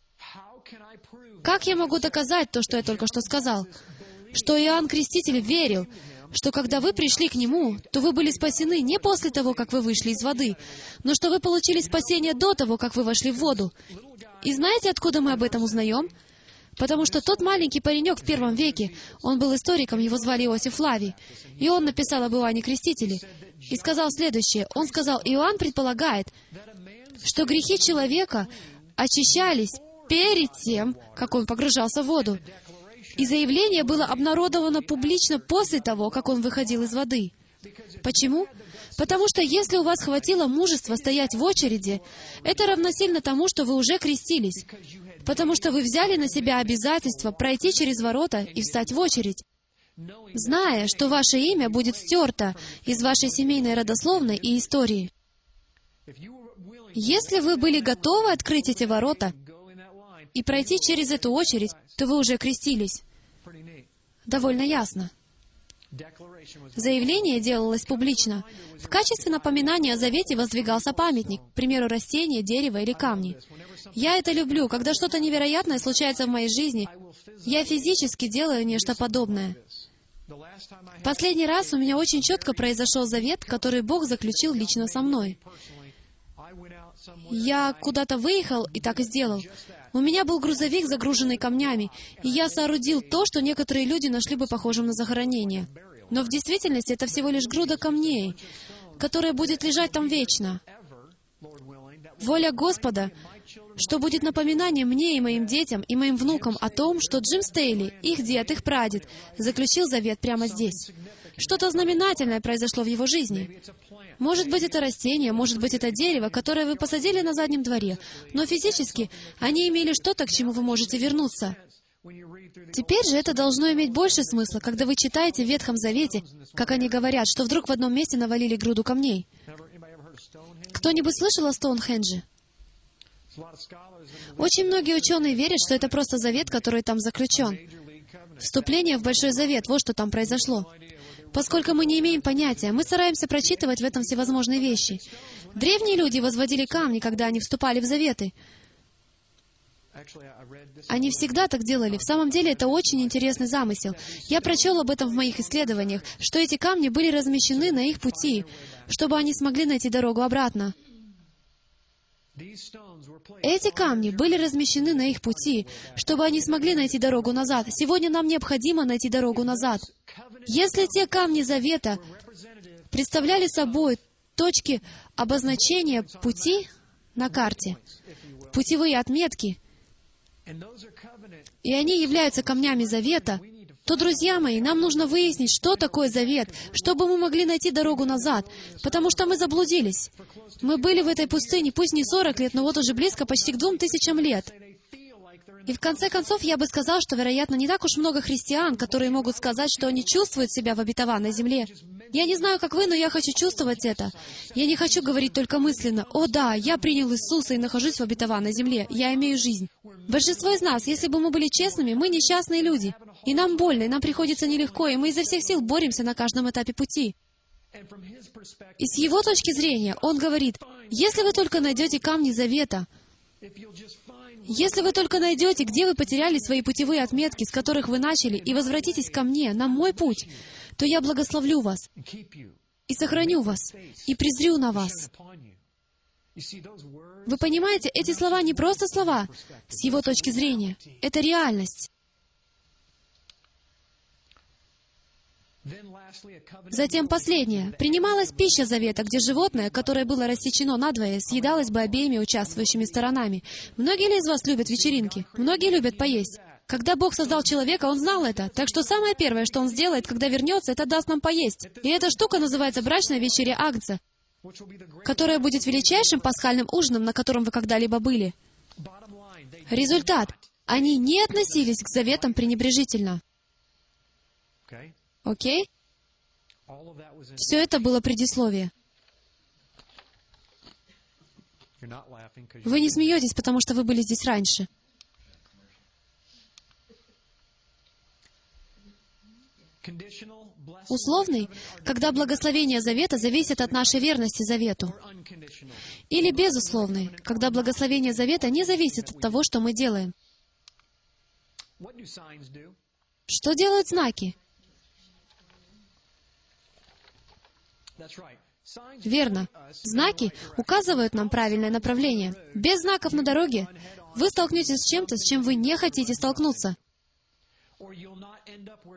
Как я могу доказать то, что я только что сказал? Что Иоанн Креститель верил, что когда вы пришли к Нему, то вы были спасены не после того, как вы вышли из воды, но что вы получили спасение до того, как вы вошли в воду. И знаете, откуда мы об этом узнаем? Потому что тот маленький паренек в первом веке, он был историком, его звали Иосиф Флавий, и он написал об Иоанне Крестителе, и сказал следующее. Он сказал, Иоанн предполагает, что грехи человека очищались перед тем, как он погружался в воду. И заявление было обнародовано публично после того, как он выходил из воды. Почему? Потому что если у вас хватило мужества стоять в очереди, это равносильно тому, что вы уже крестились. Потому что вы взяли на себя обязательство пройти через ворота и встать в очередь, зная, что ваше имя будет стерто из вашей семейной родословной и истории. Если вы были готовы открыть эти ворота и пройти через эту очередь, то вы уже крестились. Довольно ясно. Заявление делалось публично. В качестве напоминания о завете воздвигался памятник, к примеру, растение, дерево или камни. Я это люблю. Когда что-то невероятное случается в моей жизни, я физически делаю нечто подобное. Последний раз у меня очень четко произошел завет, который Бог заключил лично со мной. Я куда-то выехал и так и сделал. У меня был грузовик, загруженный камнями, и я соорудил то, что некоторые люди нашли бы похожим на захоронение. Но в действительности это всего лишь груда камней, которая будет лежать там вечно. Воля Господа, что будет напоминанием мне и моим детям, и моим внукам о том, что Джим Стейли, их дед, их прадед, заключил завет прямо здесь. Что-то знаменательное произошло в его жизни. Может быть, это растение, может быть, это дерево, которое вы посадили на заднем дворе, но физически они имели что-то, к чему вы можете вернуться. Теперь же это должно иметь больше смысла, когда вы читаете в Ветхом Завете, как они говорят, что вдруг в одном месте навалили груду камней. Кто-нибудь слышал о Стоунхендже? Очень многие ученые верят, что это просто завет, который там заключен. Вступление в Большой Завет, вот что там произошло. Поскольку мы не имеем понятия, мы стараемся прочитывать в этом всевозможные вещи. Древние люди возводили камни, когда они вступали в заветы. Они всегда так делали. В самом деле это очень интересный замысел. Я прочел об этом в моих исследованиях, что эти камни были размещены на их пути, чтобы они смогли найти дорогу обратно. Эти камни были размещены на их пути, чтобы они смогли найти дорогу назад. Сегодня нам необходимо найти дорогу назад. Если те камни завета представляли собой точки обозначения пути на карте, путевые отметки, и они являются камнями завета, то, друзья мои, нам нужно выяснить, что такое завет, чтобы мы могли найти дорогу назад, потому что мы заблудились. Мы были в этой пустыне, пусть не 40 лет, но вот уже близко почти к двум тысячам лет. И в конце концов, я бы сказал, что, вероятно, не так уж много христиан, которые могут сказать, что они чувствуют себя в обетованной земле. Я не знаю, как вы, но я хочу чувствовать это. Я не хочу говорить только мысленно, «О да, я принял Иисуса и нахожусь в обетованной земле, я имею жизнь». Большинство из нас, если бы мы были честными, мы несчастные люди. И нам больно, и нам приходится нелегко, и мы изо всех сил боремся на каждом этапе пути. И с его точки зрения, он говорит, если вы только найдете камни завета, Если вы только найдете, где вы потеряли свои путевые отметки, с которых вы начали, и возвратитесь ко мне, на мой путь, то я благословлю вас и сохраню вас, и презрю на вас. Вы понимаете, эти слова не просто слова с его точки зрения. Это реальность. Затем последнее. Принималась пища завета, где животное, которое было рассечено надвое, съедалось бы обеими участвующими сторонами. Многие ли из вас любят вечеринки? Многие любят поесть. Когда Бог создал человека, Он знал это. Так что самое первое, что Он сделает, когда вернется, это даст нам поесть. И эта штука называется брачная вечеря Агнца, которая будет величайшим пасхальным ужином, на котором вы когда-либо были. Результат. Они не относились к заветам пренебрежительно. Окей? Все это было предисловие. Вы не смеетесь, потому что вы были здесь раньше. Условный, когда благословение завета зависит от нашей верности завету. Или безусловный, когда благословение завета не зависит от того, что мы делаем. Что делают знаки? Верно. Знаки указывают нам правильное направление. Без знаков на дороге вы столкнетесь с чем-то, с чем вы не хотите столкнуться.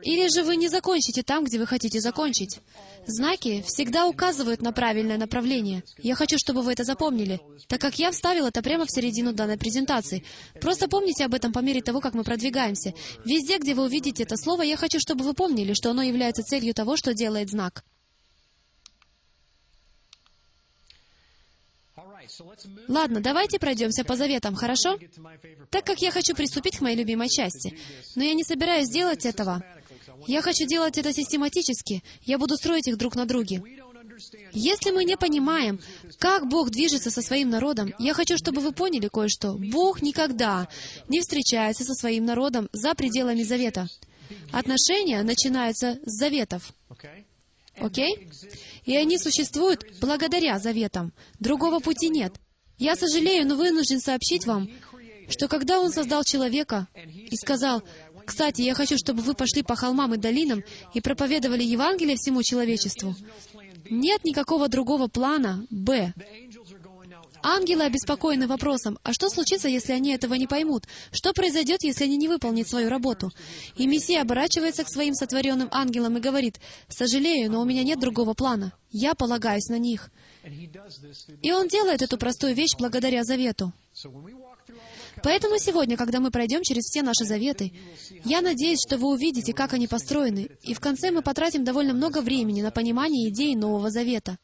Или же вы не закончите там, где вы хотите закончить. Знаки всегда указывают на правильное направление. Я хочу, чтобы вы это запомнили, так как я вставил это прямо в середину данной презентации. Просто помните об этом по мере того, как мы продвигаемся. Везде, где вы увидите это слово, я хочу, чтобы вы помнили, что оно является целью того, что делает знак. Ладно, давайте пройдемся по заветам, хорошо? Так как я хочу приступить к моей любимой части. Но я не собираюсь делать этого. Я хочу делать это систематически. Я буду строить их друг на друге. Если мы не понимаем, как Бог движется со своим народом, я хочу, чтобы вы поняли кое-что. Бог никогда не встречается со своим народом за пределами завета. Отношения начинаются с заветов. Окей? И они существуют благодаря заветам. Другого пути нет. Я сожалею, но вынужден сообщить вам, что когда Он создал человека и сказал, «Кстати, я хочу, чтобы вы пошли по холмам и долинам и проповедовали Евангелие всему человечеству», нет никакого другого плана «Б». The angels are going out. Ангелы обеспокоены вопросом, а что случится, если они этого не поймут? Что произойдет, если они не выполнят свою работу? И Мессия оборачивается к своим сотворенным ангелам и говорит, «Сожалею, но у меня нет другого плана. Я полагаюсь на них». И он делает эту простую вещь благодаря завету. Поэтому сегодня, когда мы пройдем через все наши заветы, я надеюсь, что вы увидите, как они построены, и в конце мы потратим довольно много времени на понимание идеи Нового Завета.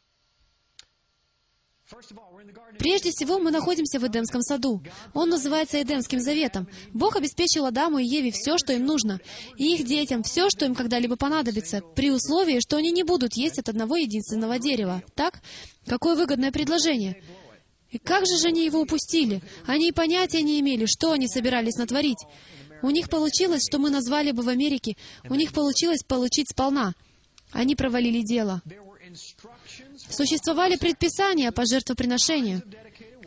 Прежде всего, мы находимся в Эдемском саду. Он называется Эдемским заветом. Бог обеспечил Адаму и Еве все, что им нужно, и их детям все, что им когда-либо понадобится, при условии, что они не будут есть от одного единственного дерева. Так? Какое выгодное предложение. И как же же они его упустили? Они и понятия не имели, что они собирались натворить. У них получилось, что мы назвали бы в Америке, у них получилось получить сполна. Они провалили дело. Существовали предписания по жертвоприношению,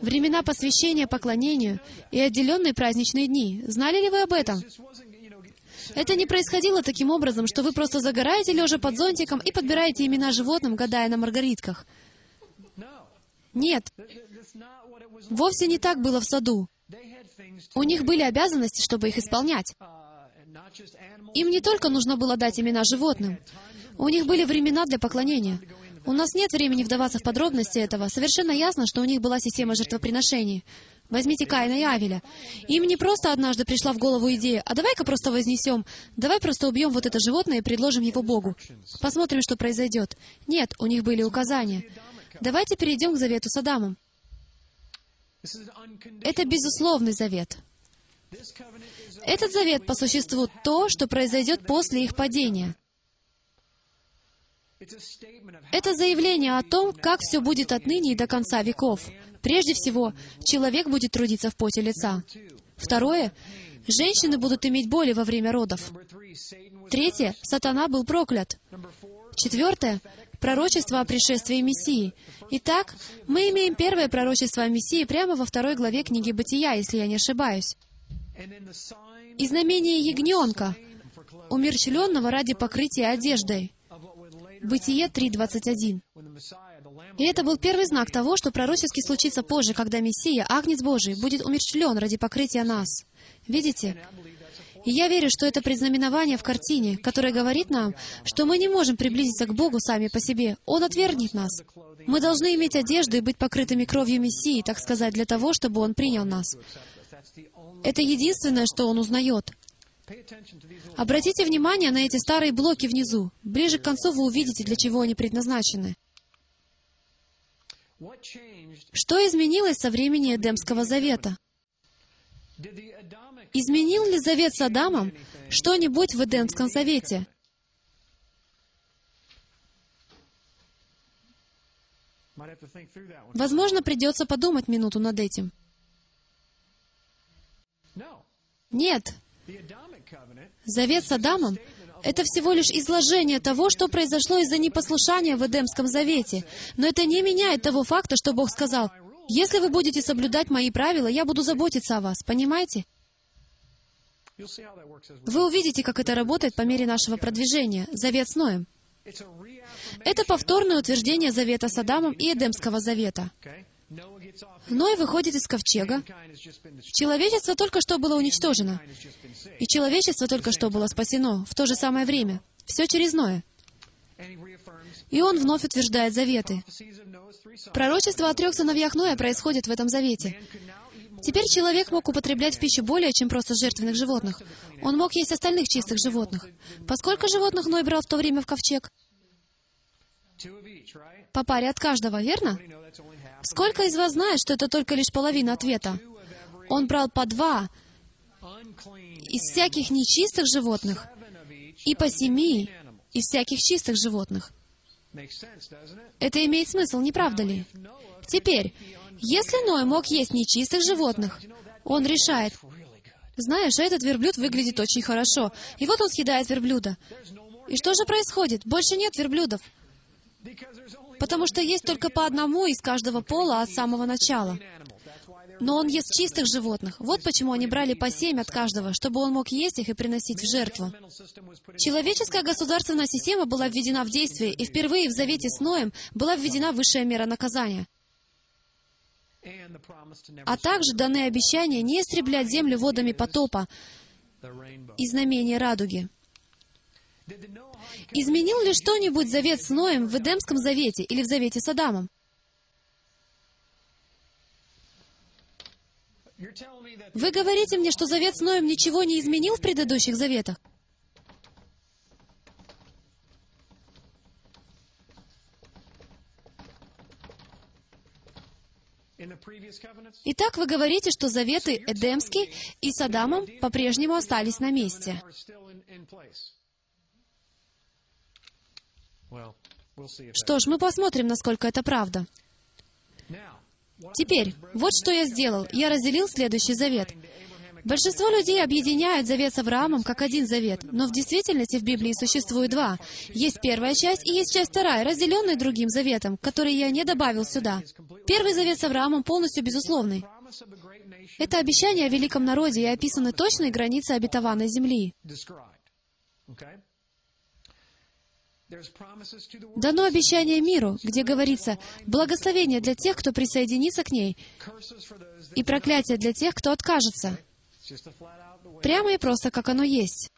времена посвящения поклонению и отделенные праздничные дни. Знали ли вы об этом? Это не происходило таким образом, что вы просто загораете лежа под зонтиком и подбираете имена животным, гадая на маргаритках. Нет, вовсе не так было в саду. У них были обязанности, чтобы их исполнять. Им не только нужно было дать имена животным. У них были времена для поклонения. У нас нет времени вдаваться в подробности этого. Совершенно ясно, что у них была система жертвоприношений. Возьмите Каина и Авеля. Им не просто однажды пришла в голову идея, а давай-ка просто вознесем, давай просто убьем вот это животное и предложим его Богу. Посмотрим, что произойдет. Нет, у них были указания. Давайте перейдем к завету с Адамом. Это безусловный завет. Этот завет по существу то, что произойдет после их падения. Это заявление о том, как все будет отныне и до конца веков. Прежде всего, человек будет трудиться в поте лица. Второе, женщины будут иметь боли во время родов. Третье, сатана был проклят. Четвертое, пророчество о пришествии Мессии. Итак, мы имеем первое пророчество о Мессии прямо во второй главе книги Бытия, если я не ошибаюсь. И знамение ягненка, умерщвленного ради покрытия одеждой. Бытие 3.21. when the Messiah, the Lamb И это был первый знак того, что пророчески случится позже, когда Мессия, Агнец Божий, будет умерщвлен ради покрытия нас. Видите? И я верю, что это предзнаменование в картине, которое говорит нам, что мы не можем приблизиться к Богу сами по себе. Он отвергнет нас. Мы должны иметь одежду и быть покрытыми кровью Мессии, так сказать, для того, чтобы Он принял нас. Это единственное, что Он узнает. Обратите внимание на эти старые блоки внизу. Ближе к концу вы увидите, для чего они предназначены. Что изменилось со времени Эдемского завета? Изменил ли завет с Адамом что-нибудь в Эдемском завете? Возможно, придется подумать минуту над этим. Нет, завет с Адамом — это всего лишь изложение того, что произошло из-за непослушания в Эдемском завете. Но это не меняет того факта, что Бог сказал, «Если вы будете соблюдать мои правила, я буду заботиться о вас». Понимаете? Вы увидите, как это работает по мере нашего продвижения. Завет с Ноем. Это повторное утверждение завета с Адамом и Эдемского завета. Ной выходит из ковчега. Человечество только что было уничтожено. И человечество только что было спасено в то же самое время. Все через Ноя. И он вновь утверждает заветы. Пророчество о трех сыновьях Ноя происходит в этом завете. Теперь человек мог употреблять в пищу более, чем просто жертвенных животных. Он мог есть остальных чистых животных. Поскольку животных Ной брал в то время в ковчег? По паре от каждого, верно? Сколько из вас знает, что это только лишь половина ответа? Он брал по два из всяких нечистых животных и по семи из всяких чистых животных. Это имеет смысл, не правда ли? Теперь, если Ной мог есть нечистых животных, он решает, знаешь, этот верблюд выглядит очень хорошо. И вот он съедает верблюда. И что же происходит? Больше нет верблюдов. Потому что есть только по одному из каждого пола от самого начала. Но он ест чистых животных. Вот почему они брали по семь от каждого, чтобы он мог есть их и приносить в жертву. Человеческая государственная система была введена в действие, и впервые в Завете с Ноем была введена высшая мера наказания. А также даны обещания не истреблять землю водами потопа и знамения радуги. Изменил ли что-нибудь Завет с Ноем в Эдемском Завете или в Завете с Адамом? Вы говорите мне, что Завет с Ноем ничего не изменил в предыдущих Заветах? Итак, вы говорите, что Заветы Эдемский и с Адамом по-прежнему остались на месте. are still in, in place? Well, we'll see if that. Что ж, мы посмотрим, насколько это правда. Теперь, вот что я сделал. Я разделил следующий завет. Большинство людей объединяют завет с Авраамом как один завет, но в действительности в Библии существует два. Есть первая часть и есть часть вторая, разделенная другим заветом, который я не добавил сюда. Первый завет с Авраамом полностью безусловный. Это обещание о великом народе и описаны точные границы обетованной земли. Дано обещание миру, где говорится «благословение для тех, кто присоединится к ней, и проклятие для тех, кто откажется». Прямо и просто, как оно есть.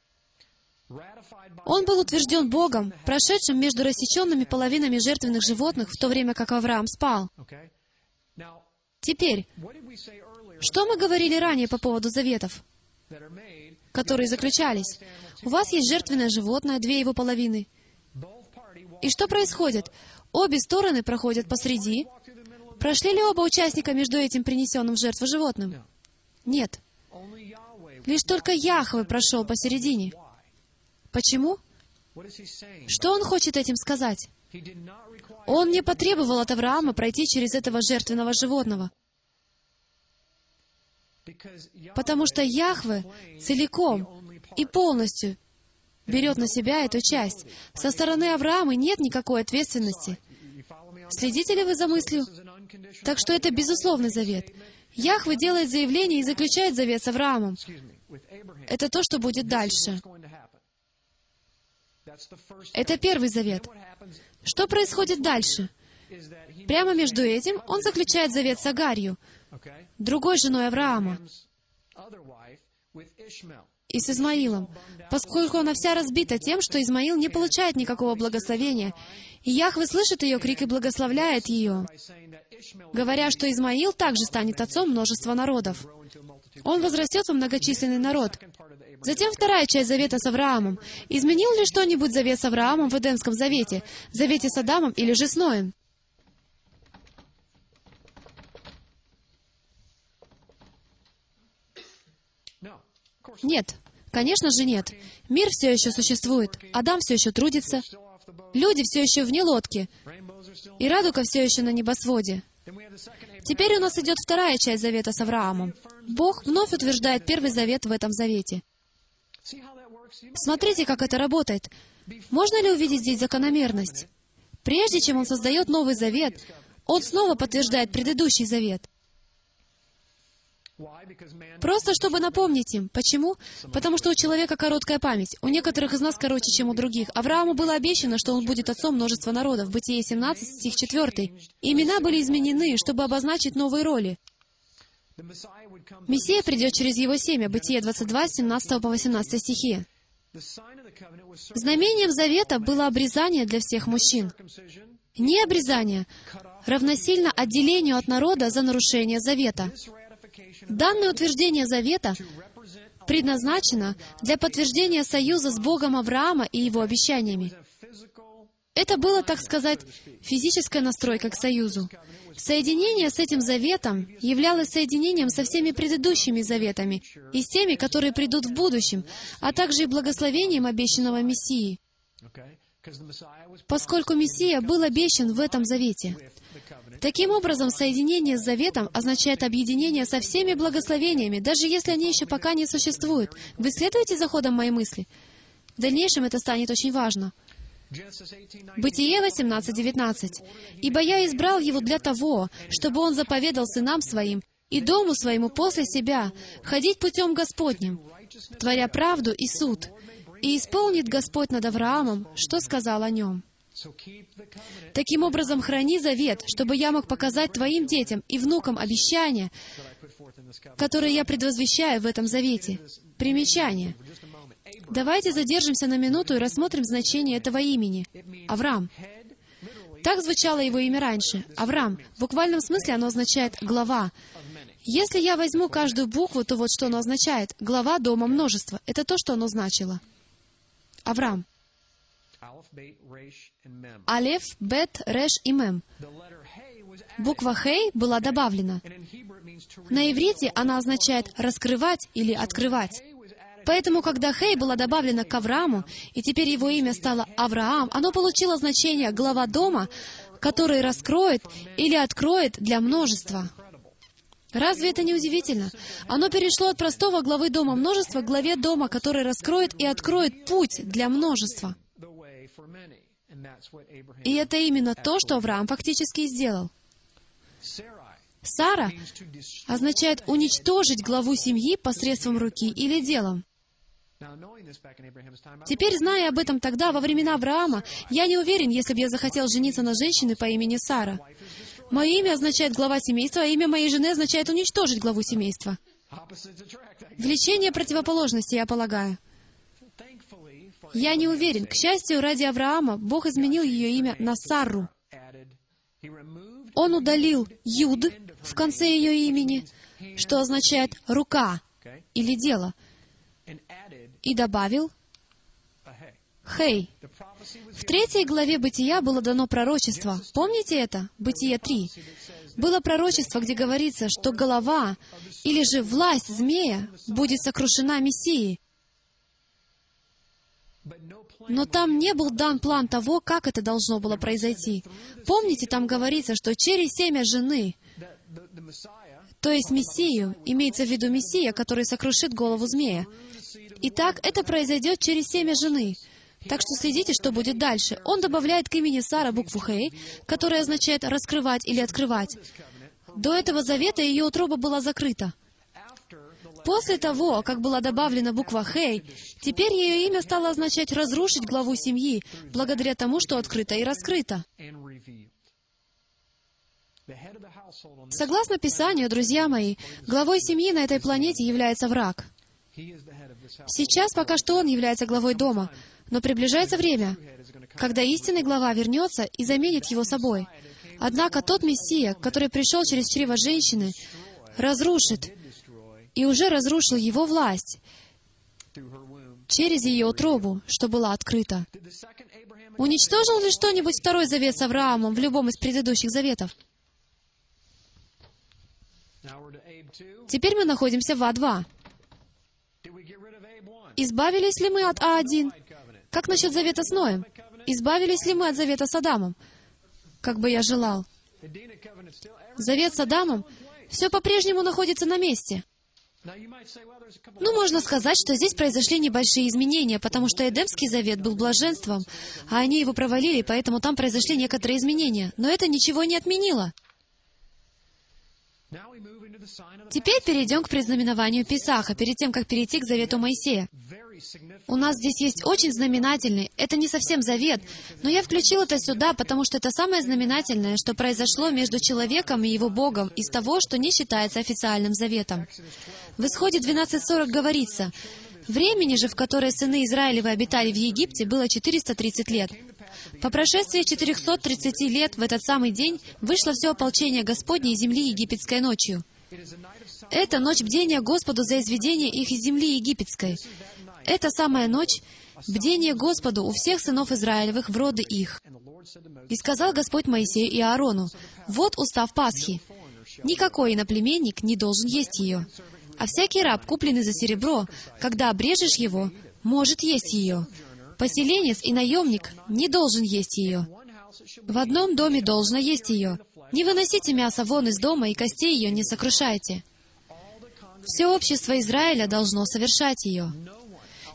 Он был утвержден Богом, прошедшим между рассеченными половинами жертвенных животных, в то время как Авраам спал. Теперь, что мы говорили ранее по поводу заветов, которые заключались? У вас есть жертвенное животное, две его половины. И что происходит? Обе стороны проходят посреди. Прошли ли оба участника между этим принесенным в жертву животным? Нет. Лишь только Яхве прошел посередине. Почему? Что он хочет этим сказать? Он не потребовал от Авраама пройти через этого жертвенного животного, потому что Яхве целиком и полностью берет на себя эту часть. Со стороны Авраама нет никакой ответственности. Следите ли вы за мыслью? Так что это безусловный завет. Яхве делает заявление и заключает завет с Авраамом. Это то, что будет дальше. Это первый завет. Что происходит дальше? Прямо между этим он заключает завет с Агарью, другой женой Авраама, И с Измаилом, поскольку она вся разбита тем, что Измаил не получает никакого благословения. И Яхве слышит ее крик и благословляет ее, говоря, что Измаил также станет отцом множества народов. Он возрастет во многочисленный народ. Затем вторая часть завета с Авраамом. Изменил ли что-нибудь завет с Авраамом в Эдемском завете, завете с Адамом или же с Ноем? Нет. Конечно же нет. Мир все еще существует. Адам все еще трудится. Люди все еще вне лодки. И радуга все еще на небосводе. Теперь у нас идет вторая часть завета с Авраамом. Бог вновь утверждает первый завет в этом завете. Смотрите, как это работает. Можно ли увидеть здесь закономерность? Прежде чем он создает Новый Завет, он снова подтверждает предыдущий завет. Просто чтобы напомнить им. Почему? Потому что у человека короткая память. У некоторых из нас короче, чем у других. Аврааму было обещано, что он будет отцом множества народов. Бытие 17, стих 4. Имена были изменены, чтобы обозначить новые роли. Мессия придет через его семя. Бытие 22, 17 по 18 стихи. Знамением завета было обрезание для всех мужчин. Не обрезание равносильно отделению от народа за нарушение завета. Данное утверждение завета предназначено для подтверждения союза с Богом Авраама и его обещаниями. Это было, так сказать, физическая настройка к союзу. Соединение с этим заветом являлось соединением со всеми предыдущими заветами и с теми, которые придут в будущем, а также и благословением обещанного Мессии, поскольку Мессия был обещан в этом завете. Таким образом, соединение с заветом означает объединение со всеми благословениями, даже если они еще пока не существуют. Вы следуете за ходом моей мысли? В дальнейшем это станет очень важно. Genesis 18, Бытие 18.19. «Ибо я избрал его для того, чтобы он заповедал сынам своим и дому своему после себя ходить путем Господним, творя правду и суд, и исполнит Господь над Авраамом, что сказал о нем». Таким образом, храни завет, чтобы я мог показать твоим детям и внукам обещания, которые я предвозвещаю в этом завете. Примечание. Давайте задержимся на минуту и рассмотрим значение этого имени. Авраам. Так звучало его имя раньше. Авраам. В буквальном смысле оно означает «глава». Если я возьму каждую букву, то вот что оно означает. Глава дома множества. Это то, что оно значило. Авраам. Алеф, Бет, Реш и Мем. Буква Хей была добавлена. На иврите она означает «раскрывать» или «открывать». Поэтому, когда Хей была добавлена к Аврааму, и теперь его имя стало Авраам, оно получило значение «глава дома», который раскроет или откроет для множества. Разве это не удивительно? Оно перешло от простого главы дома множества к главе дома, который раскроет и откроет путь для множества. И это именно то, что Авраам фактически и сделал. Сара означает уничтожить главу семьи посредством руки или делом. Теперь, зная об этом тогда, во времена Авраама, я не уверен, если бы я захотел жениться на женщине по имени Сара. Мое имя означает глава семейства, а имя моей жены означает уничтожить главу семейства. Влечение противоположности, я полагаю. Я не уверен. К счастью, ради Авраама Бог изменил ее имя на Сарру. Он удалил Юд в конце ее имени, что означает «рука» или «дело», и добавил. «хей». В третьей главе Бытия было дано пророчество. Помните это? Бытие 3. Было пророчество, где говорится, что голова или же власть змея будет сокрушена Мессией. Но там не был дан план того, как это должно было произойти. Помните, там говорится, что через семя жены, то есть Мессию, имеется в виду Мессия, который сокрушит голову змея. Итак, это произойдет через семя жены. Так что следите, что будет дальше. Он добавляет к имени Сара букву Хей, которая означает «раскрывать» или «открывать». До этого завета ее утроба была закрыта. После того, как была добавлена буква Хей, теперь ее имя стало означать «разрушить главу семьи», благодаря тому, что открыто и раскрыто. Soгласно Писанию, друзья мои, главой семьи на этой планете является враг. Сейчас пока что он является главой дома, но приближается время, когда истинный глава вернется и заменит его собой. Однако тот Мессия, который пришел через чрево женщины, разрушит и уже разрушил его власть через ее утробу, что была открыта. Уничтожил ли что-нибудь второй завет с Авраамом в любом из предыдущих заветов? now we're to Abe 2. Теперь мы находимся в А2. Did we get rid of Abe 1? Избавились ли мы от А1? Covenant. Как насчет завета с Ноем? Избавились ли мы от завета с Адамом? Как бы я желал. Завет с Адамом все по-прежнему находится на месте. Ну, можно сказать, что здесь произошли небольшие изменения, потому что Эдемский завет был блаженством, а они его провалили, поэтому там произошли некоторые изменения. Но это ничего не отменило. Теперь перейдем к признаменованию Писаха, перед тем, как перейти к завету Моисея. У нас здесь есть очень знаменательный, это не совсем завет, но я включил это сюда, потому что это самое знаменательное, что произошло между человеком и его Богом из того, что не считается официальным заветом. В Исходе 12.40 говорится, «Времени же, в которое сыны Израилевы обитали в Египте, было 430 лет. По прошествии 430 лет в этот самый день вышло все ополчение Господне из земли египетской ночью». Это ночь бдения Господу за изведение их из земли египетской. Это самая ночь бдения Господу у всех сынов Израилевых в роды их. И сказал Господь Моисею и Аарону, «Вот устав Пасхи. Никакой иноплеменник не должен есть ее. А всякий раб, купленный за серебро, когда обрежешь его, может есть ее. Поселенец и наемник не должен есть ее. В одном доме должно есть ее. Не выносите мясо вон из дома, и костей ее не сокрушайте. Все общество Израиля должно совершать ее.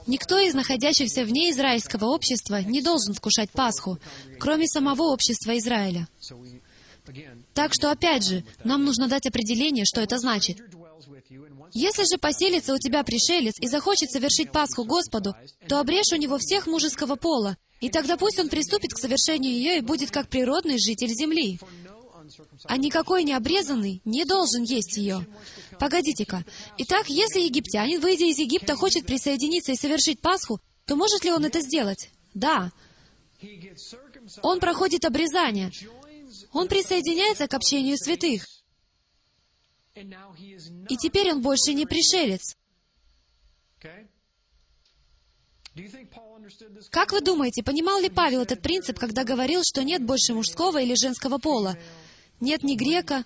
Никто из находящихся вне израильского общества не должен вкушать Пасху, кроме самого общества Израиля. Так что, опять же, нам нужно дать определение, что это значит. Если же поселится у тебя пришелец и захочет совершить Пасху Господу, то обрежь у него всех мужеского пола, и тогда пусть он приступит к совершению ее и будет как природный житель земли. а никакой необрезанный не должен есть ее. Погодите-ка. Итак, если египтянин, выйдя из Египта, хочет присоединиться и совершить Пасху, то может ли он это сделать? Да. Он проходит обрезание. Он присоединяется к общению святых. И теперь он больше не пришелец. Как вы думаете, понимал ли Павел этот принцип, когда говорил, что нет больше мужского или женского пола? Нет ни грека?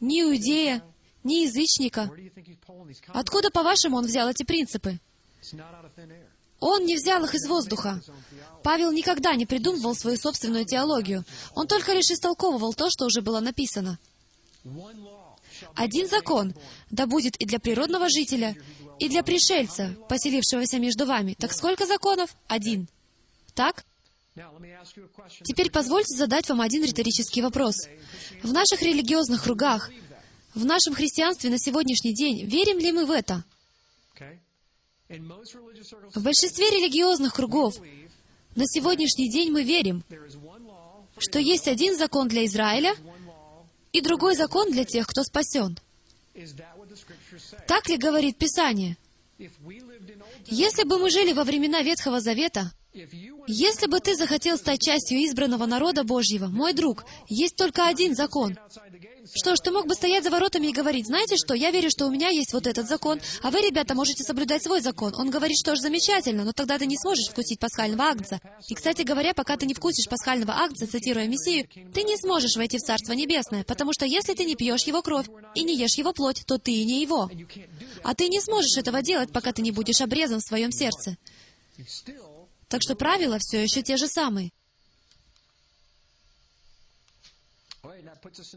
Ни иудея, ни язычника. Откуда, по-вашему, он взял эти принципы? Он не взял их из воздуха. Павел никогда не придумывал свою собственную теологию. Он только лишь истолковывал то, что уже было написано. Один закон, да будет и для природного жителя, и для пришельца, поселившегося между вами. Так сколько законов? Один. Так? Теперь позвольте задать вам один риторический вопрос. В наших религиозных кругах, в нашем христианстве на сегодняшний день, верим ли мы в это? В большинстве религиозных кругов на сегодняшний день мы верим, что есть один закон для Израиля и другой закон для тех, кто спасен. Так ли говорит Писание? Если бы мы жили во времена Ветхого Завета, если бы ты захотел стать частью избранного народа Божьего, мой друг, есть только один закон. Что ж, ты мог бы стоять за воротами и говорить, знаете что, я верю, что у меня есть вот этот закон, а вы, ребята, можете соблюдать свой закон. Он говорит, что ж, замечательно, но тогда ты не сможешь вкусить пасхального агнца. И, кстати говоря, пока ты не вкусишь пасхального агнца, цитируя Мессию, ты не сможешь войти в Царство Небесное, потому что если ты не пьешь его кровь и не ешь его плоть, то ты и не его. А ты не сможешь этого делать, пока ты не будешь обрезан в своем сердце. Так что правила все еще те же самые.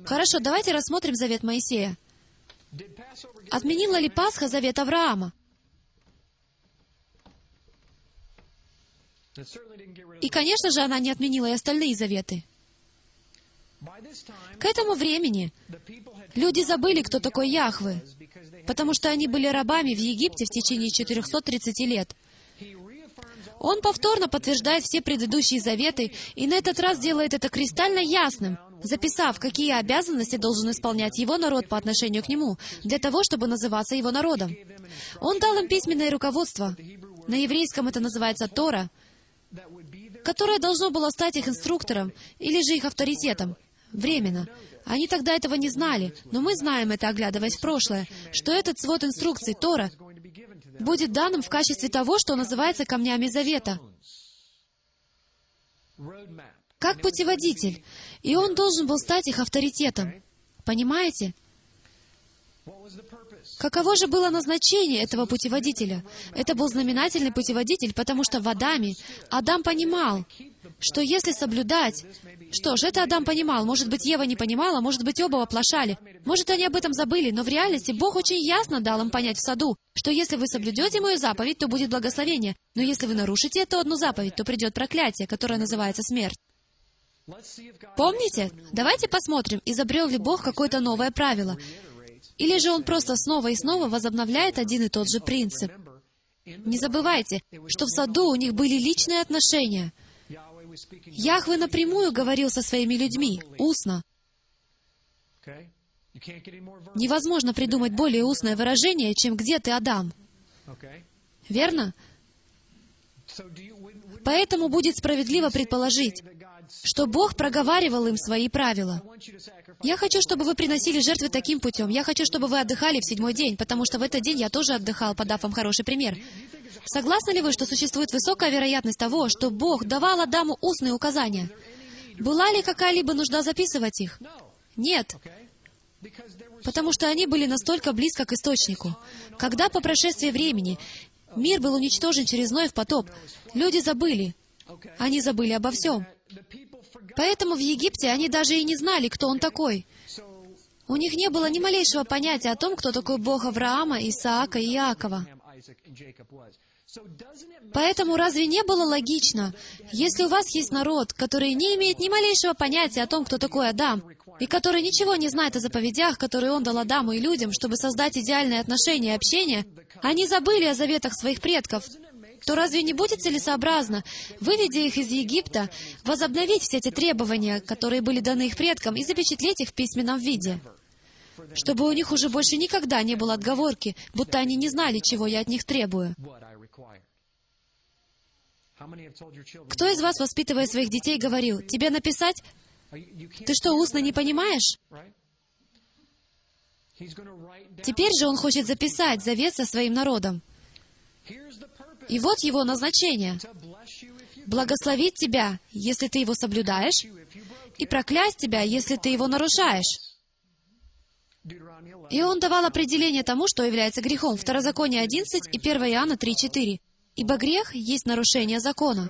Хорошо, давайте рассмотрим завет Моисея. Отменила ли Пасха завет Авраама? И, конечно же, она не отменила и остальные заветы. К этому времени люди забыли, кто такой Яхве, потому что они были рабами в Египте в течение 430 лет. Он повторно подтверждает все предыдущие заветы и на этот раз делает это кристально ясным, записав, какие обязанности должен исполнять его народ по отношению к нему, для того, чтобы называться его народом. Он дал им письменное руководство. На еврейском это называется Тора, которое должно было стать их инструктором или же их авторитетом. Временно. Они тогда этого не знали, но мы знаем это, оглядываясь в прошлое, что этот свод инструкций, Тора, будет данным в качестве того, что называется камнями завета, как путеводитель, и он должен был стать их авторитетом. Понимаете? Каково же было назначение этого путеводителя? Это был знаменательный путеводитель, потому что в Адаме Адам понимал, что если соблюдать... Что ж, это Адам понимал. Может быть, Ева не понимала, может быть, оба оплошали. Может, они об этом забыли, но в реальности Бог очень ясно дал им понять в саду, что если вы соблюдете мою заповедь, то будет благословение. Но если вы нарушите эту одну заповедь, то придет проклятие, которое называется смерть. Помните? Давайте посмотрим, изобрел ли Бог какое-то новое правило. Или же Он просто снова и снова возобновляет один и тот же принцип. Не забывайте, что в саду у них были личные отношения. Яхве напрямую говорил со своими людьми, устно. Невозможно придумать более устное выражение, чем «Где ты, Адам?» Верно? Поэтому будет справедливо предположить, что Бог проговаривал им свои правила. Я хочу, чтобы вы приносили жертвы таким путем. Я хочу, чтобы вы отдыхали в седьмой день, потому что в этот день я тоже отдыхал, подав вам хороший пример. Согласны ли вы, что существует высокая вероятность того, что Бог давал Адаму устные указания? Была ли какая-либо нужда записывать их? Нет, потому что они были настолько близко к источнику. Когда по прошествии времени мир был уничтожен через Ноев потоп, люди забыли. Они забыли обо всем. Поэтому в Египте они даже и не знали, кто он такой. У них не было ни малейшего понятия о том, кто такой Бог Авраама, Исаака и Иакова. Поэтому разве не было логично, если у вас есть народ, который не имеет ни малейшего понятия о том, кто такой Адам, и который ничего не знает о заповедях, которые он дал Адаму и людям, чтобы создать идеальные отношения и общение, они забыли о заветах своих предков, то разве не будет целесообразно, выведя их из Египта, возобновить все эти требования, которые были даны их предкам, и запечатлеть их в письменном виде? Чтобы у них уже больше никогда не было отговорки, будто они не знали, чего я от них требую. Кто из вас, воспитывая своих детей, говорил, «Тебе написать? Ты что, устно не понимаешь?» Теперь же он хочет записать завет со своим народом. И вот его назначение благословить тебя, если ты его соблюдаешь, и проклясть тебя, если ты его нарушаешь. Deuteronomy 11. И он давал определение тому, что является грехом. Второзаконие 11 и 1 Иоанна 3.4. Ибо грех есть нарушение закона.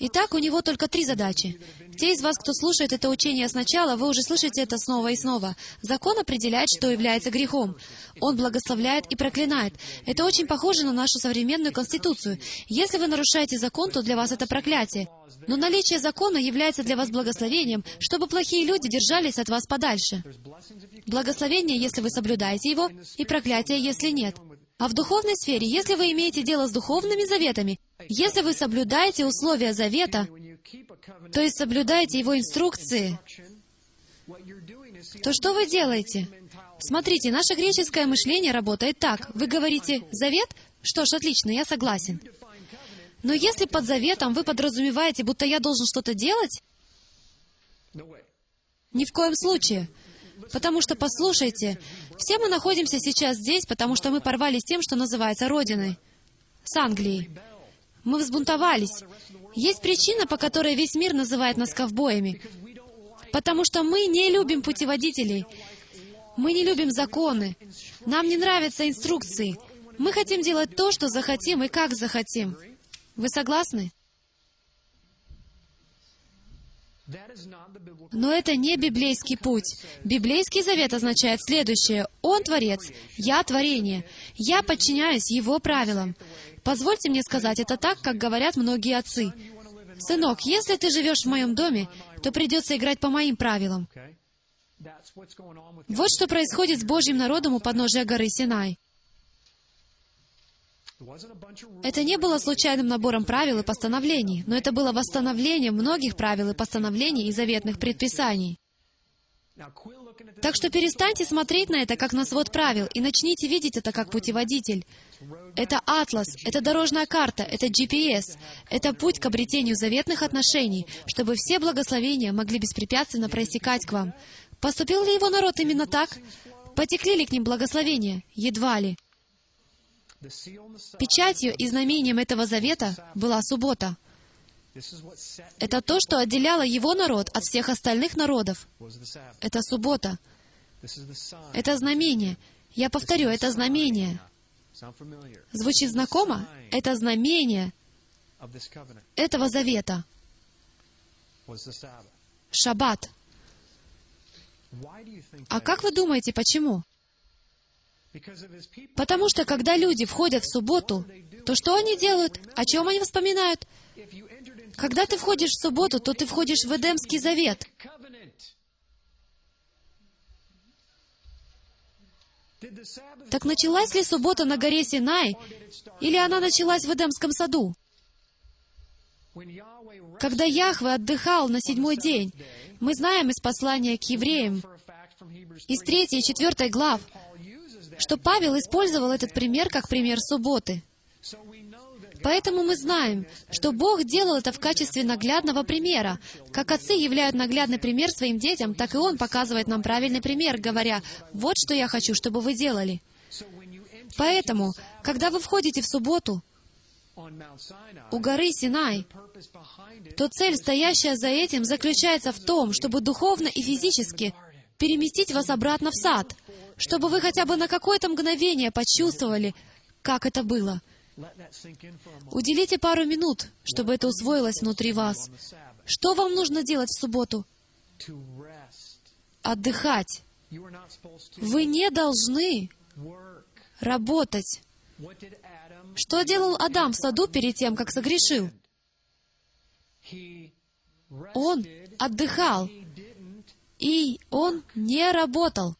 Итак, у него только три задачи. Те из вас, кто слушает это учение сначала, вы уже слышите это снова и снова. Закон определяет, что является грехом. Он благословляет и проклинает. Это очень похоже на нашу современную Конституцию. Если вы нарушаете закон, то для вас это проклятие. Но наличие закона является для вас благословением, чтобы плохие люди держались от вас подальше. Благословение, если вы соблюдаете его, и проклятие, если нет. А в духовной сфере, если вы имеете дело с духовными заветами, если вы соблюдаете условия завета, то есть соблюдаете его инструкции, то что вы делаете? Смотрите, наше греческое мышление работает так. Вы говорите «завет»? Что ж, отлично, я согласен. Но если под заветом вы подразумеваете, будто я должен что-то делать. Ни в коем случае. Потому что, послушайте, все мы находимся сейчас здесь, потому что мы порвали с тем, что называется Родиной, с Англией. Мы взбунтовались. Есть причина, по которой весь мир называет нас ковбоями. Потому что мы не любим путеводителей. Мы не любим законы. Нам не нравятся инструкции. Мы хотим делать то, что захотим и как захотим. Вы согласны? That is not the biblical. Но это не библейский путь. Библейский завет означает следующее. Он творец, я творение. Я подчиняюсь его правилам. Позвольте мне сказать это так, как говорят многие отцы. Сынок, если ты живешь в моем доме, то придется играть по моим правилам. Вот что происходит с Божьим народом у подножия горы Синай. Это не было случайным набором правил и постановлений, но это было восстановлением многих правил и постановлений и заветных предписаний. Так что перестаньте смотреть на это как на свод правил и начните видеть это как путеводитель. Это атлас, это дорожная карта, это GPS, это путь к обретению заветных отношений, чтобы все благословения могли беспрепятственно проистекать к вам. Поступил ли его народ именно так? Потекли ли к ним благословения? Едва ли. The seal and the sign. Печатью и знамением этого завета была суббота. Это то, что отделяло его народ от всех остальных народов. Это суббота. Это знамение. Я повторю, это знамение. Звучит знакомо? Это знамение этого завета. Шаббат. А как вы думаете, почему? Потому что когда люди входят в субботу, то что они делают? О чем они вспоминают? Когда ты входишь в субботу, то ты входишь в Эдемский завет. Так началась ли суббота на горе Синай, или она началась в Эдемском саду? Когда Яхве отдыхал на седьмой день, мы знаем из послания к евреям, из 3, третьей и четвертой глав. Что Павел использовал этот пример как пример субботы. Поэтому мы знаем, что Бог делал это в качестве наглядного примера. Как отцы являют наглядный пример своим детям, так и Он показывает нам правильный пример, говоря, «Вот что я хочу, чтобы вы делали». Поэтому, когда вы входите в субботу у горы Синай, то цель, стоящая за этим, заключается в том, чтобы духовно и физически переместить вас обратно в сад, чтобы вы хотя бы на какое-то мгновение почувствовали, как это было. Уделите пару минут, чтобы это усвоилось внутри вас. Что вам нужно делать в субботу? Отдыхать. Вы не должны работать. Что делал Адам в саду перед тем, как согрешил? Он отдыхал, и он не работал.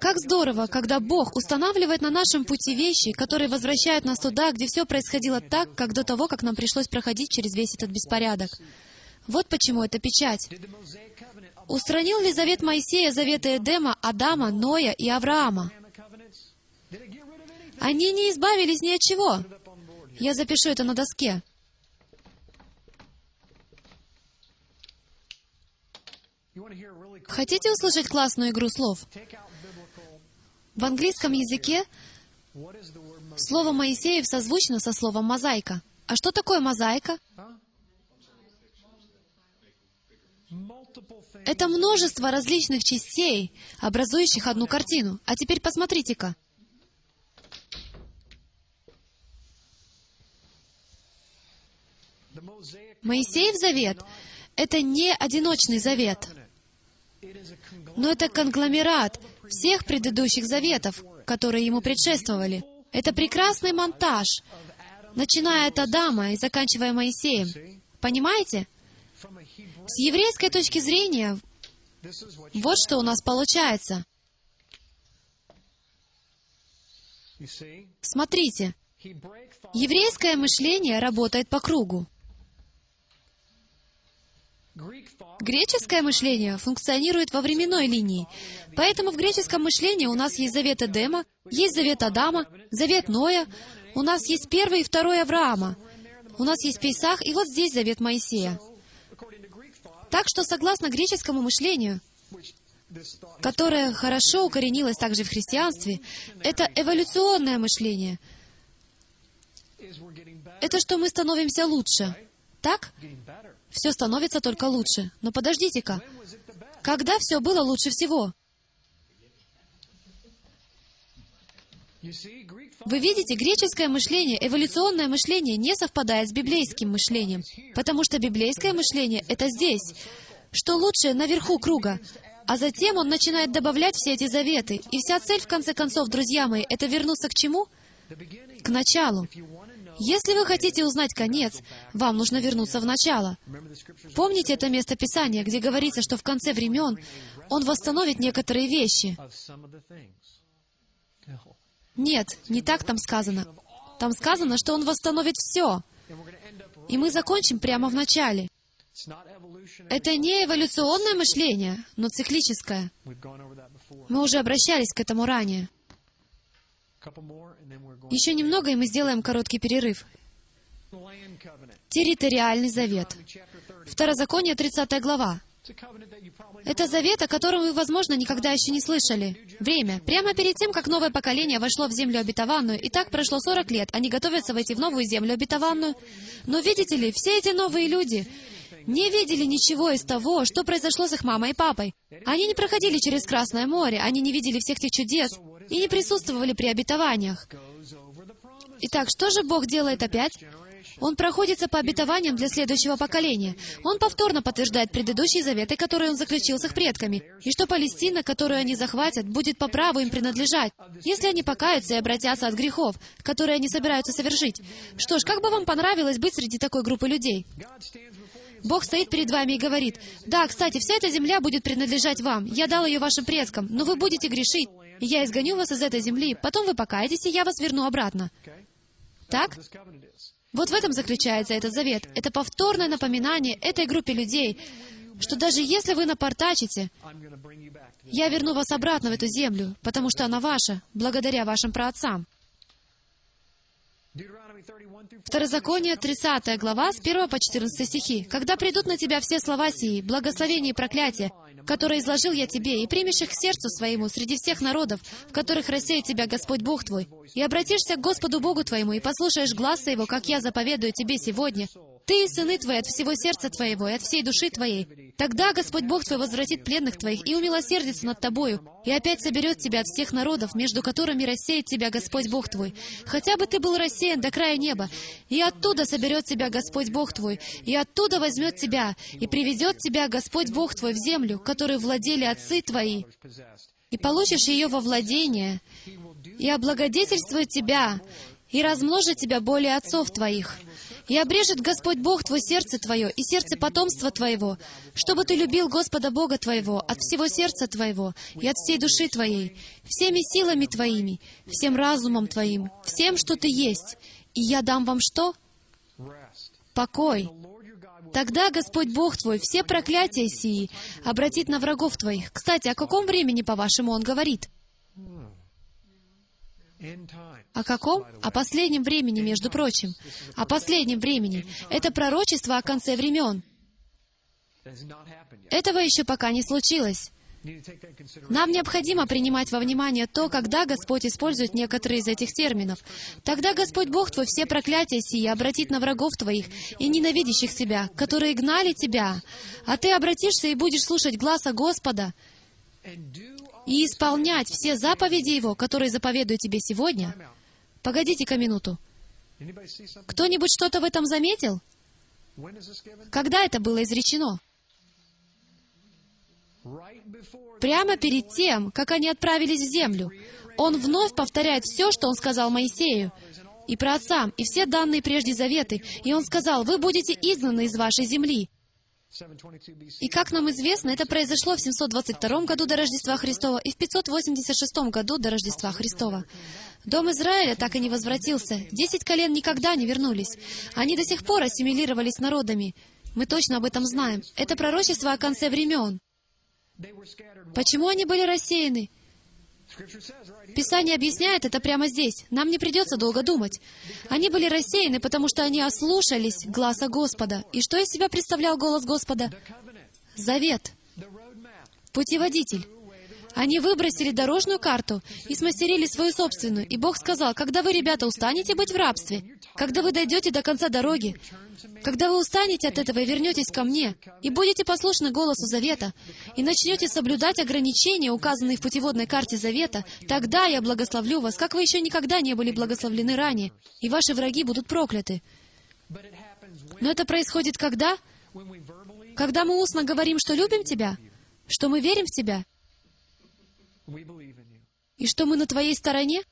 Как здорово, когда Бог устанавливает на нашем пути вещи, которые возвращают нас туда, где все происходило так, как до того, как нам пришлось проходить через весь этот беспорядок. Вот почему это печать. Устранил ли завет Моисея заветы Эдема, Адама, Ноя и Авраама? Они не избавились ни от чего. Я запишу это на доске. Хотите услышать классную игру слов? В английском языке слово Моисеев созвучно со словом мозаика. А что такое мозаика? Это множество различных частей, образующих одну картину. А теперь посмотрите-ка. Моисеев завет — это не одиночный завет, it is a conglomerate но это конгломерат всех предыдущих заветов, которые ему предшествовали. Это прекрасный монтаж, начиная от Адама и заканчивая Моисеем. Понимаете? С еврейской точки зрения, вот что у нас получается. Смотрите, еврейское мышление работает по кругу. Греческое мышление функционирует во временной линии. Поэтому в греческом мышлении у нас есть завет Эдема, есть завет Адама, завет Ноя, у нас есть первый и второй Авраама, у нас есть Пейсах, и вот здесь завет Моисея. Так что, согласно греческому мышлению, которое хорошо укоренилось также в христианстве, это эволюционное мышление. Это что мы становимся лучше. Так? Все становится только лучше. Но подождите-ка. Когда все было лучше всего? Вы видите, греческое мышление, эволюционное мышление не совпадает с библейским мышлением, потому что библейское мышление — это здесь, что лучше наверху круга, а затем он начинает добавлять все эти заветы. И вся цель, в конце концов, друзья мои, это вернуться к чему? К началу. Если вы хотите узнать конец, вам нужно вернуться в начало. Помните это место Писания, где говорится, что в конце времен Он восстановит некоторые вещи? Нет, не так там сказано. Там сказано, что Он восстановит все. И мы закончим прямо в начале. Это не эволюционное мышление, но циклическое. Мы уже обращались к этому ранее. Еще немного, и мы сделаем короткий перерыв. Территориальный завет. Chapter 30. Второзаконие, 30 глава. Это завет, о котором вы, возможно, никогда еще не слышали. Время. Прямо перед тем, как новое поколение вошло в землю обетованную, и так прошло 40 лет, они готовятся войти в новую землю обетованную. Но видите ли, все эти новые люди не видели ничего из того, что произошло с их мамой и папой. Они не проходили через Красное море, они не видели всех тех чудес и не присутствовали при обетованиях. Итак, что же Бог делает опять? Он проходится по обетованиям для следующего поколения. Он повторно подтверждает предыдущие заветы, которые он заключил с их предками, и что Палестина, которую они захватят, будет по праву им принадлежать, если они покаются и обратятся от грехов, которые они собираются совершить. Что ж, как бы вам понравилось быть среди такой группы людей? Бог стоит перед вами и говорит, «Да, кстати, вся эта земля будет принадлежать вам. Я дал ее вашим предкам, но вы будете грешить, я изгоню вас из этой земли. Потом вы покаетесь, и я вас верну обратно». Так? Вот в этом заключается этот завет. Это повторное напоминание этой группе людей, что даже если вы напортачите, я верну вас обратно в эту землю, потому что она ваша, благодаря вашим праотцам. Deuteronomy 31 through 40. Второзаконие, 30 глава, с 1 по 14 стихи. «Когда придут на тебя все слова сии, благословения и проклятия, которые изложил я тебе, и примешь их к сердцу своему среди всех народов, в которых рассеет тебя Господь Бог твой, и обратишься к Господу Богу твоему, и послушаешь гласа Его, как я заповедую тебе сегодня, ты и сыны твои от всего сердца твоего и от всей души твоей. Тогда Господь Бог твой возвратит пленных твоих и умилосердится над тобою, и опять соберет тебя от всех народов, между которыми рассеет тебя Господь Бог твой. Хотя бы ты был рассеян до края неба, и оттуда соберет тебя Господь Бог твой, и оттуда возьмет тебя, и приведет тебя Господь Бог твой в землю, которую владели отцы твои, и получишь ее во владение, и облагодетельствует тебя, и размножит тебя более отцов твоих. И обрежет Господь Бог твое сердце твое и сердце потомства твоего, чтобы ты любил Господа Бога твоего от всего сердца твоего и от всей души твоей, всеми силами твоими, всем разумом твоим, всем, что ты есть. И я дам вам что? Покой. Тогда Господь Бог твой все проклятия сии обратит на врагов твоих. Кстати, о каком времени, по-вашему, Он говорит? О каком? О последнем времени, между прочим. О последнем времени. Это пророчество о конце времен. Этого еще пока не случилось. Нам необходимо принимать во внимание то, когда Господь использует некоторые из этих терминов. Тогда Господь Бог твой все проклятия сии обратит на врагов твоих и ненавидящих тебя, которые гнали тебя. А ты обратишься и будешь слушать гласа Господа и исполнять все заповеди Его, которые заповедую тебе сегодня. Погодите-ка минуту. Кто-нибудь что-то в этом заметил? Когда это было изречено? Прямо перед тем, как они отправились в землю. Он вновь повторяет все, что он сказал Моисею, и про отцам, и все данные прежде заветы. И он сказал, вы будете изгнаны из вашей земли. 722 BC. И как нам известно, это произошло в 722 году до Рождества Христова и в 586 году до Рождества Христова. Дом Израиля так и не возвратился. Десять колен никогда не вернулись. Они до сих пор ассимилировались с народами. Мы точно об этом знаем. Это пророчество о конце времен. Почему они были рассеяны? Писание объясняет это прямо здесь. Нам не придется долго думать. Они были рассеяны, потому что они ослушались гласа Господа. И что из себя представлял голос Господа? Завет, путеводитель. Они выбросили дорожную карту и смастерили свою собственную. И Бог сказал, когда вы, ребята, устанете быть в рабстве, когда вы дойдете до конца дороги, когда вы устанете от этого и вернетесь ко мне, и будете послушны голосу Завета, и начнете соблюдать ограничения, указанные в путеводной карте Завета, тогда я благословлю вас, как вы еще никогда не были благословлены ранее, и ваши враги будут прокляты. Но это происходит когда? Когда мы устно говорим, что любим Тебя, что мы верим в Тебя, we believe in you. И что мы на Твоей стороне?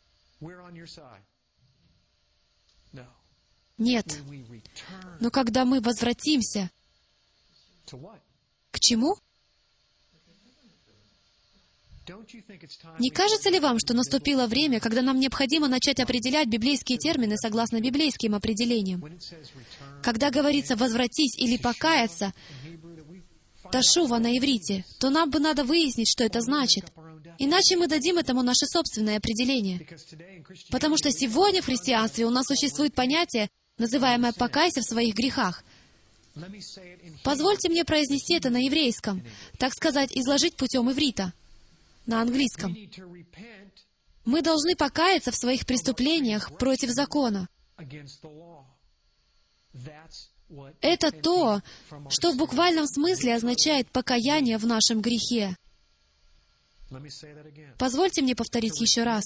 Нет. Но когда мы возвратимся, к чему? Не кажется ли вам, что наступило время, когда нам необходимо начать определять библейские термины согласно библейским определениям? Когда говорится «возвратись» или «покаяться», «ташува» на иврите, то нам бы надо выяснить, что это значит. Иначе мы дадим этому наше собственное определение. Потому что сегодня в христианстве у нас существует понятие, называемое «покайся в своих грехах». Позвольте мне произнести это на еврейском, так сказать, изложить путем иврита, на английском. Мы должны покаяться в своих преступлениях против закона. Это то, что в буквальном смысле означает покаяние в нашем грехе. Let me say that again. Позвольте мне повторить еще раз.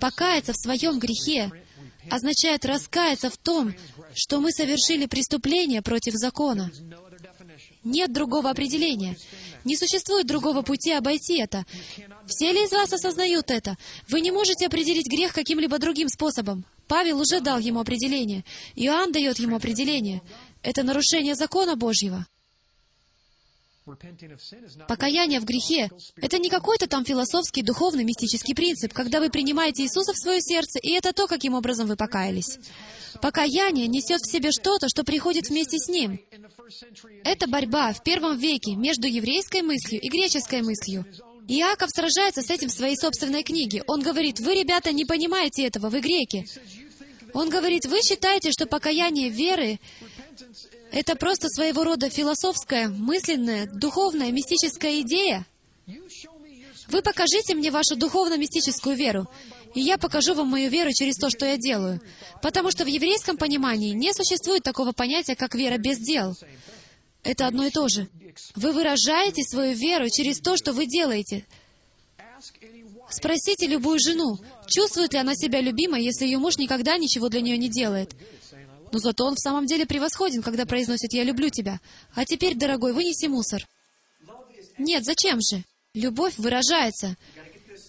Покаяться в своем грехе означает раскаяться в том, что мы совершили преступление против закона. Нет другого определения. Не существует другого пути обойти это. Все ли из вас осознают это? Вы не можете определить грех каким-либо другим способом. Павел уже дал ему определение. Иоанн дает ему определение. Это нарушение закона Божьего. Покаяние в грехе — это не какой-то там философский, духовный, мистический принцип, когда вы принимаете Иисуса в свое сердце, и это то, каким образом вы покаялись. Покаяние несет в себе что-то, что приходит вместе с ним. Это борьба в первом веке между еврейской мыслью и греческой мыслью. Иаков сражается с этим в своей собственной книге. Он говорит, вы, ребята, не понимаете этого, вы греки. Он говорит, вы считаете, что покаяние веры — это просто своего рода философская, мысленная, духовная, мистическая идея? Вы покажите мне вашу духовно-мистическую веру, и я покажу вам мою веру через то, что я делаю. Потому что в еврейском понимании не существует такого понятия, как вера без дел. Это одно и то же. Вы выражаете свою веру через то, что вы делаете. Спросите любую жену, чувствует ли она себя любимой, если ее муж никогда ничего для нее не делает. Но зато он в самом деле превосходен, когда произносит «я люблю тебя». А теперь, дорогой, вынеси мусор. Нет, зачем же? Любовь выражается.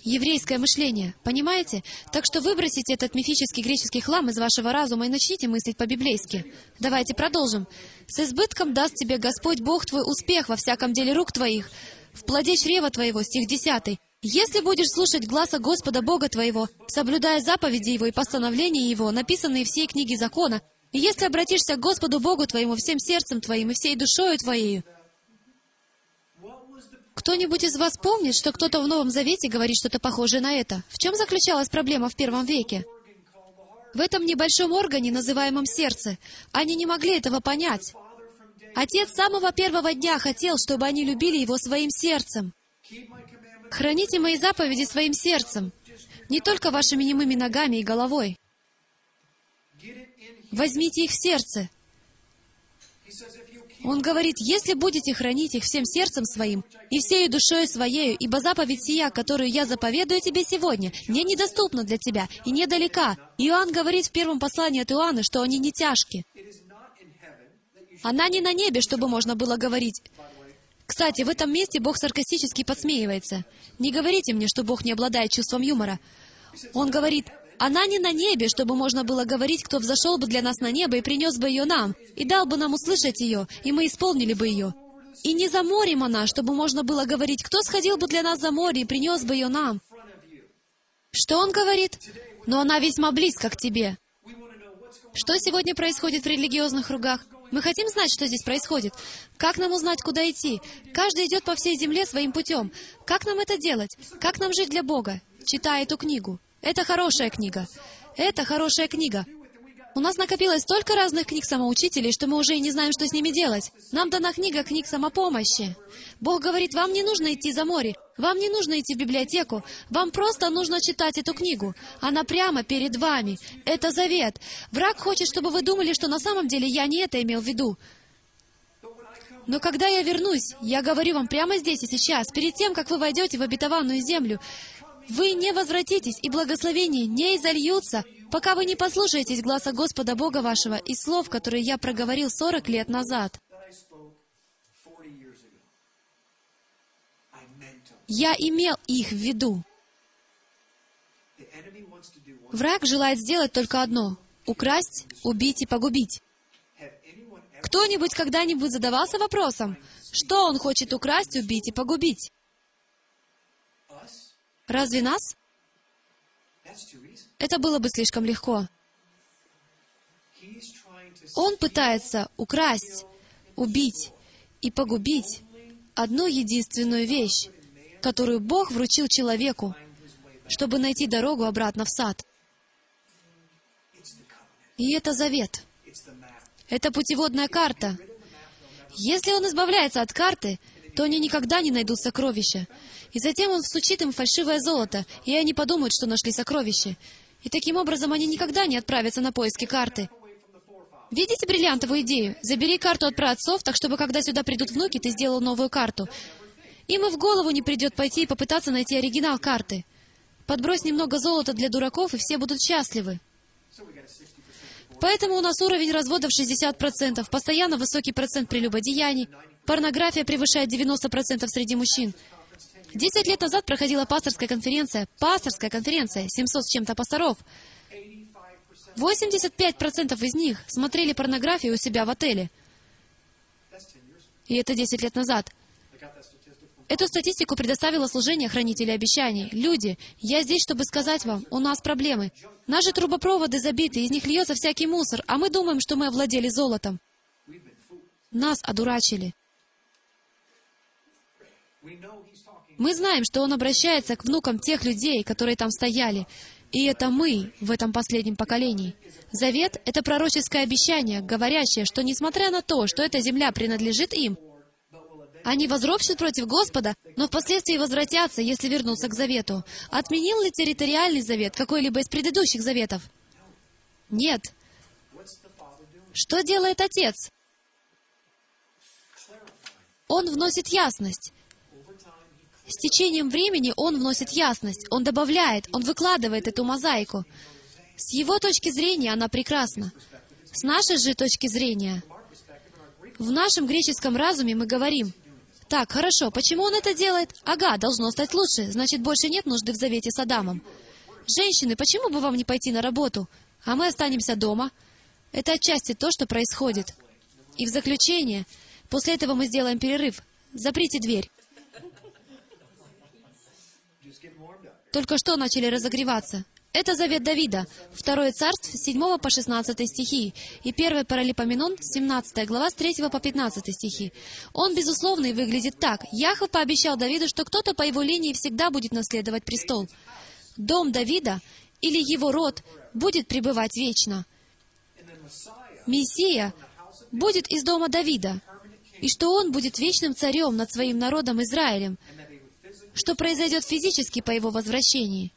Еврейское мышление, понимаете? Так что выбросите этот мифический греческий хлам из вашего разума и начните мыслить по-библейски. Давайте продолжим. «С избытком даст тебе Господь Бог твой успех во всяком деле рук твоих, в плоде чрева твоего», стих 10. «Если будешь слушать гласа Господа Бога твоего, соблюдая заповеди Его и постановления Его, написанные в всей книге закона, и если обратишься к Господу Богу твоему всем сердцем твоим и всей душою твоею, кто-нибудь из вас помнит, что кто-то в Новом Завете говорит что-то похожее на это? В чем заключалась проблема в первом веке? В этом небольшом органе, называемом сердце. Они не могли этого понять. Отец с самого первого дня хотел, чтобы они любили его своим сердцем. Храните мои заповеди своим сердцем, не только вашими немыми ногами и головой. Возьмите их в сердце. Он говорит, если будете хранить их всем сердцем своим и всею душою своею, ибо заповедь сия, которую я заповедую тебе сегодня, не недоступна для тебя и недалека. Иоанн говорит в первом послании от Иоанна, что они не тяжки. Она не на небе, чтобы можно было говорить. Кстати, в этом месте Бог саркастически подсмеивается. Не говорите мне, что Бог не обладает чувством юмора. Он говорит, она не на небе, чтобы можно было говорить, кто взошел бы для нас на небо и принес бы ее нам, и дал бы нам услышать ее, и мы исполнили бы ее. И не за морем она, чтобы можно было говорить, кто сходил бы для нас за море и принес бы ее нам. Что он говорит? Но она весьма близко к тебе. Что сегодня происходит в религиозных кругах? Мы хотим знать, что здесь происходит. Как нам узнать, куда идти? Каждый идет по всей земле своим путем. Как нам это делать? Как нам жить для Бога? Читая эту книгу. Это хорошая книга. Это хорошая книга. У нас накопилось столько разных книг самоучителей, что мы уже и не знаем, что с ними делать. Нам дана книга книг самопомощи. Бог говорит, вам не нужно идти за море, вам не нужно идти в библиотеку, вам просто нужно читать эту книгу. Она прямо перед вами. Это завет. Враг хочет, чтобы вы думали, что на самом деле я не это имел в виду. Но когда я вернусь, я говорю вам прямо здесь и сейчас, перед тем, как вы войдете в обетованную землю, вы не возвратитесь, и благословения не изольются, пока вы не послушаетесь гласа Господа Бога вашего и слов, которые я проговорил сорок лет назад. Я имел их в виду. Враг желает сделать только одно — украсть, убить и погубить. Кто-нибудь когда-нибудь задавался вопросом, что он хочет украсть, убить и погубить? Разве нас? Это было бы слишком легко. Он пытается украсть, убить и погубить одну единственную вещь, которую Бог вручил человеку, чтобы найти дорогу обратно в сад. И это завет. Это путеводная карта. Если он избавляется от карты, то они никогда не найдут сокровища. И затем он всучит им фальшивое золото, и они подумают, что нашли сокровище. И таким образом они никогда не отправятся на поиски карты. Видите бриллиантовую идею? Забери карту от праотцов, так чтобы, когда сюда придут внуки, ты сделал новую карту. Им и в голову не придет пойти и попытаться найти оригинал карты. Подбрось немного золота для дураков, и все будут счастливы. Поэтому у нас уровень разводов 60%, постоянно высокий процент прелюбодеяний, порнография превышает 90% среди мужчин. Десять лет назад проходила пасторская конференция, пасторская конференция, 700 с чем-то пасторов. 85% из них смотрели порнографию у себя в отеле. И это 10 лет назад. Эту статистику предоставило служение хранителей обещаний. Люди, я здесь, чтобы сказать вам, у нас проблемы. Наши трубопроводы забиты, из них льется всякий мусор, а мы думаем, что мы овладели золотом. Нас одурачили. Мы знаем, что он обращается к внукам тех людей, которые там стояли. И это мы в этом последнем поколении. Завет — это пророческое обещание, говорящее, что несмотря на то, что эта земля принадлежит им, они возропщут против Господа, но впоследствии возвратятся, если вернутся к завету. Отменил ли территориальный завет какой-либо из предыдущих заветов? Нет. Что делает Отец? Он вносит ясность. С течением времени Он вносит ясность, Он добавляет, Он выкладывает эту мозаику. С Его точки зрения она прекрасна. С нашей же точки зрения, в нашем греческом разуме мы говорим, так, хорошо, почему он это делает? Ага, должно стать лучше, значит, больше нет нужды в завете с Адамом. Женщины, почему бы вам не пойти на работу? А мы останемся дома. Это отчасти то, что происходит. И в заключение, после этого мы сделаем перерыв. Заприте дверь. Только что начали разогреваться. Это завет Давида, второе царство, с 7 по 16 стихи, и первый Паралипоменон, 17 глава, с 3 по 15 стихи. Он, безусловно, и выглядит так. Яхов пообещал Давиду, что кто-то по его линии всегда будет наследовать престол. Дом Давида или его род будет пребывать вечно. Мессия будет из дома Давида, и что он будет вечным царем над своим народом Израилем, что произойдет физически по его возвращении.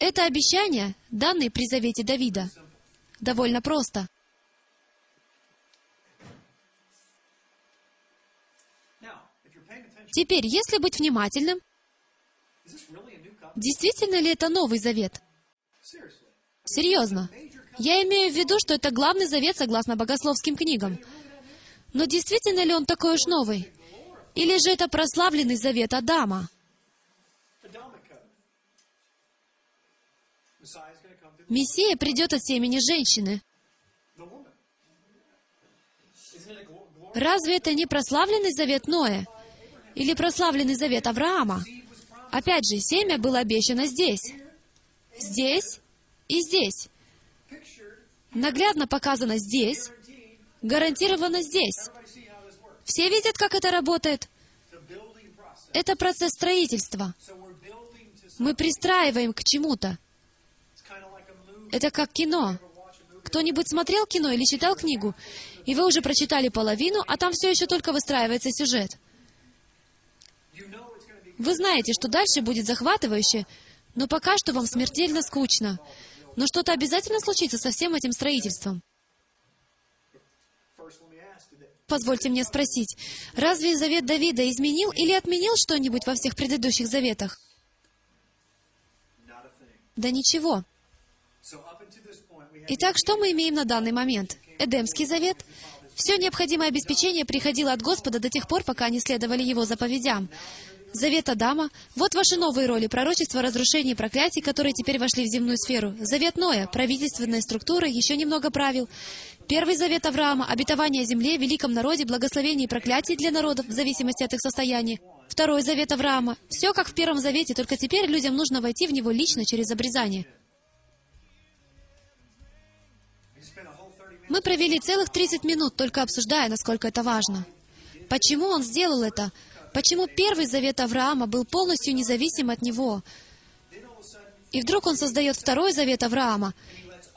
Это обещание, данное при завете Давида. Довольно просто. Теперь, если быть внимательным, действительно ли это Новый Завет? Серьезно. Я имею в виду, что это главный завет согласно богословским книгам. Но действительно ли он такой уж новый? Или же это прославленный завет Адама? Мессия придет от семени женщины. Разве это не прославленный завет Ноя? Или прославленный завет Авраама? Опять же, семя было обещано здесь. Здесь и здесь. Наглядно показано здесь, гарантировано здесь. Все видят, как это работает? Это процесс строительства. Мы пристраиваем к чему-то. Это как кино. Кто-нибудь смотрел кино или читал книгу, и вы уже прочитали половину, а там все еще только выстраивается сюжет. Вы знаете, что дальше будет захватывающе, но пока что вам смертельно скучно. Но что-то обязательно случится со всем этим строительством. Позвольте мне спросить, разве завет Давида изменил или отменил что-нибудь во всех предыдущих заветах? Да ничего. Итак, что мы имеем на данный момент? Эдемский завет. Все необходимое обеспечение приходило от Господа до тех пор, пока они следовали Его заповедям. Завет Адама. Вот ваши новые роли. Пророчество, разрушение и проклятий, которые теперь вошли в земную сферу. Завет Ноя. Правительственная структура, еще немного правил. Первый завет Авраама. Обетование земле, великом народе, благословение и проклятие для народов, в зависимости от их состояния. Второй завет Авраама. Все как в Первом завете, только теперь людям нужно войти в него лично через обрезание. Мы провели целых 30 минут, только обсуждая, насколько это важно. Почему он сделал это? Почему первый завет Авраама был полностью независим от него? И вдруг он создает второй завет Авраама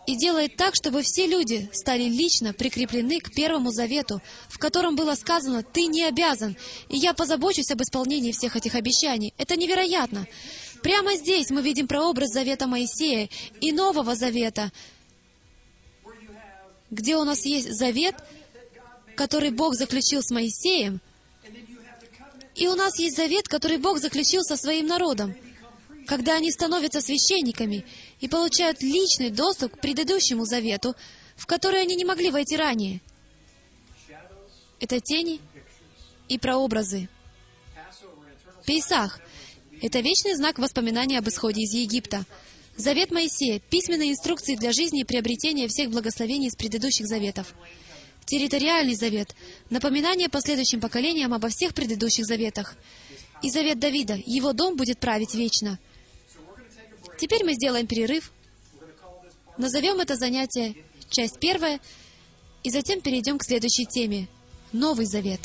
и делает так, чтобы все люди стали лично прикреплены к Первому Завету, в котором было сказано «Ты не обязан, и я позабочусь об исполнении всех этих обещаний». Это невероятно! Прямо здесь мы видим прообраз Завета Моисея и Нового Завета, где у нас есть Завет, который Бог заключил с Моисеем, и у нас есть Завет, который Бог заключил со своим народом, когда они становятся священниками и получают личный доступ к предыдущему Завету, в который они не могли войти ранее. Это тени и прообразы. Пейсах — это вечный знак воспоминания об исходе из Египта. Завет Моисея — письменные инструкции для жизни и приобретения всех благословений из предыдущих заветов. Территориальный завет — напоминание последующим поколениям обо всех предыдущих заветах. И завет Давида — его дом будет править вечно. Теперь мы сделаем перерыв, назовем это занятие часть первая, и затем перейдем к следующей теме — Новый Завет.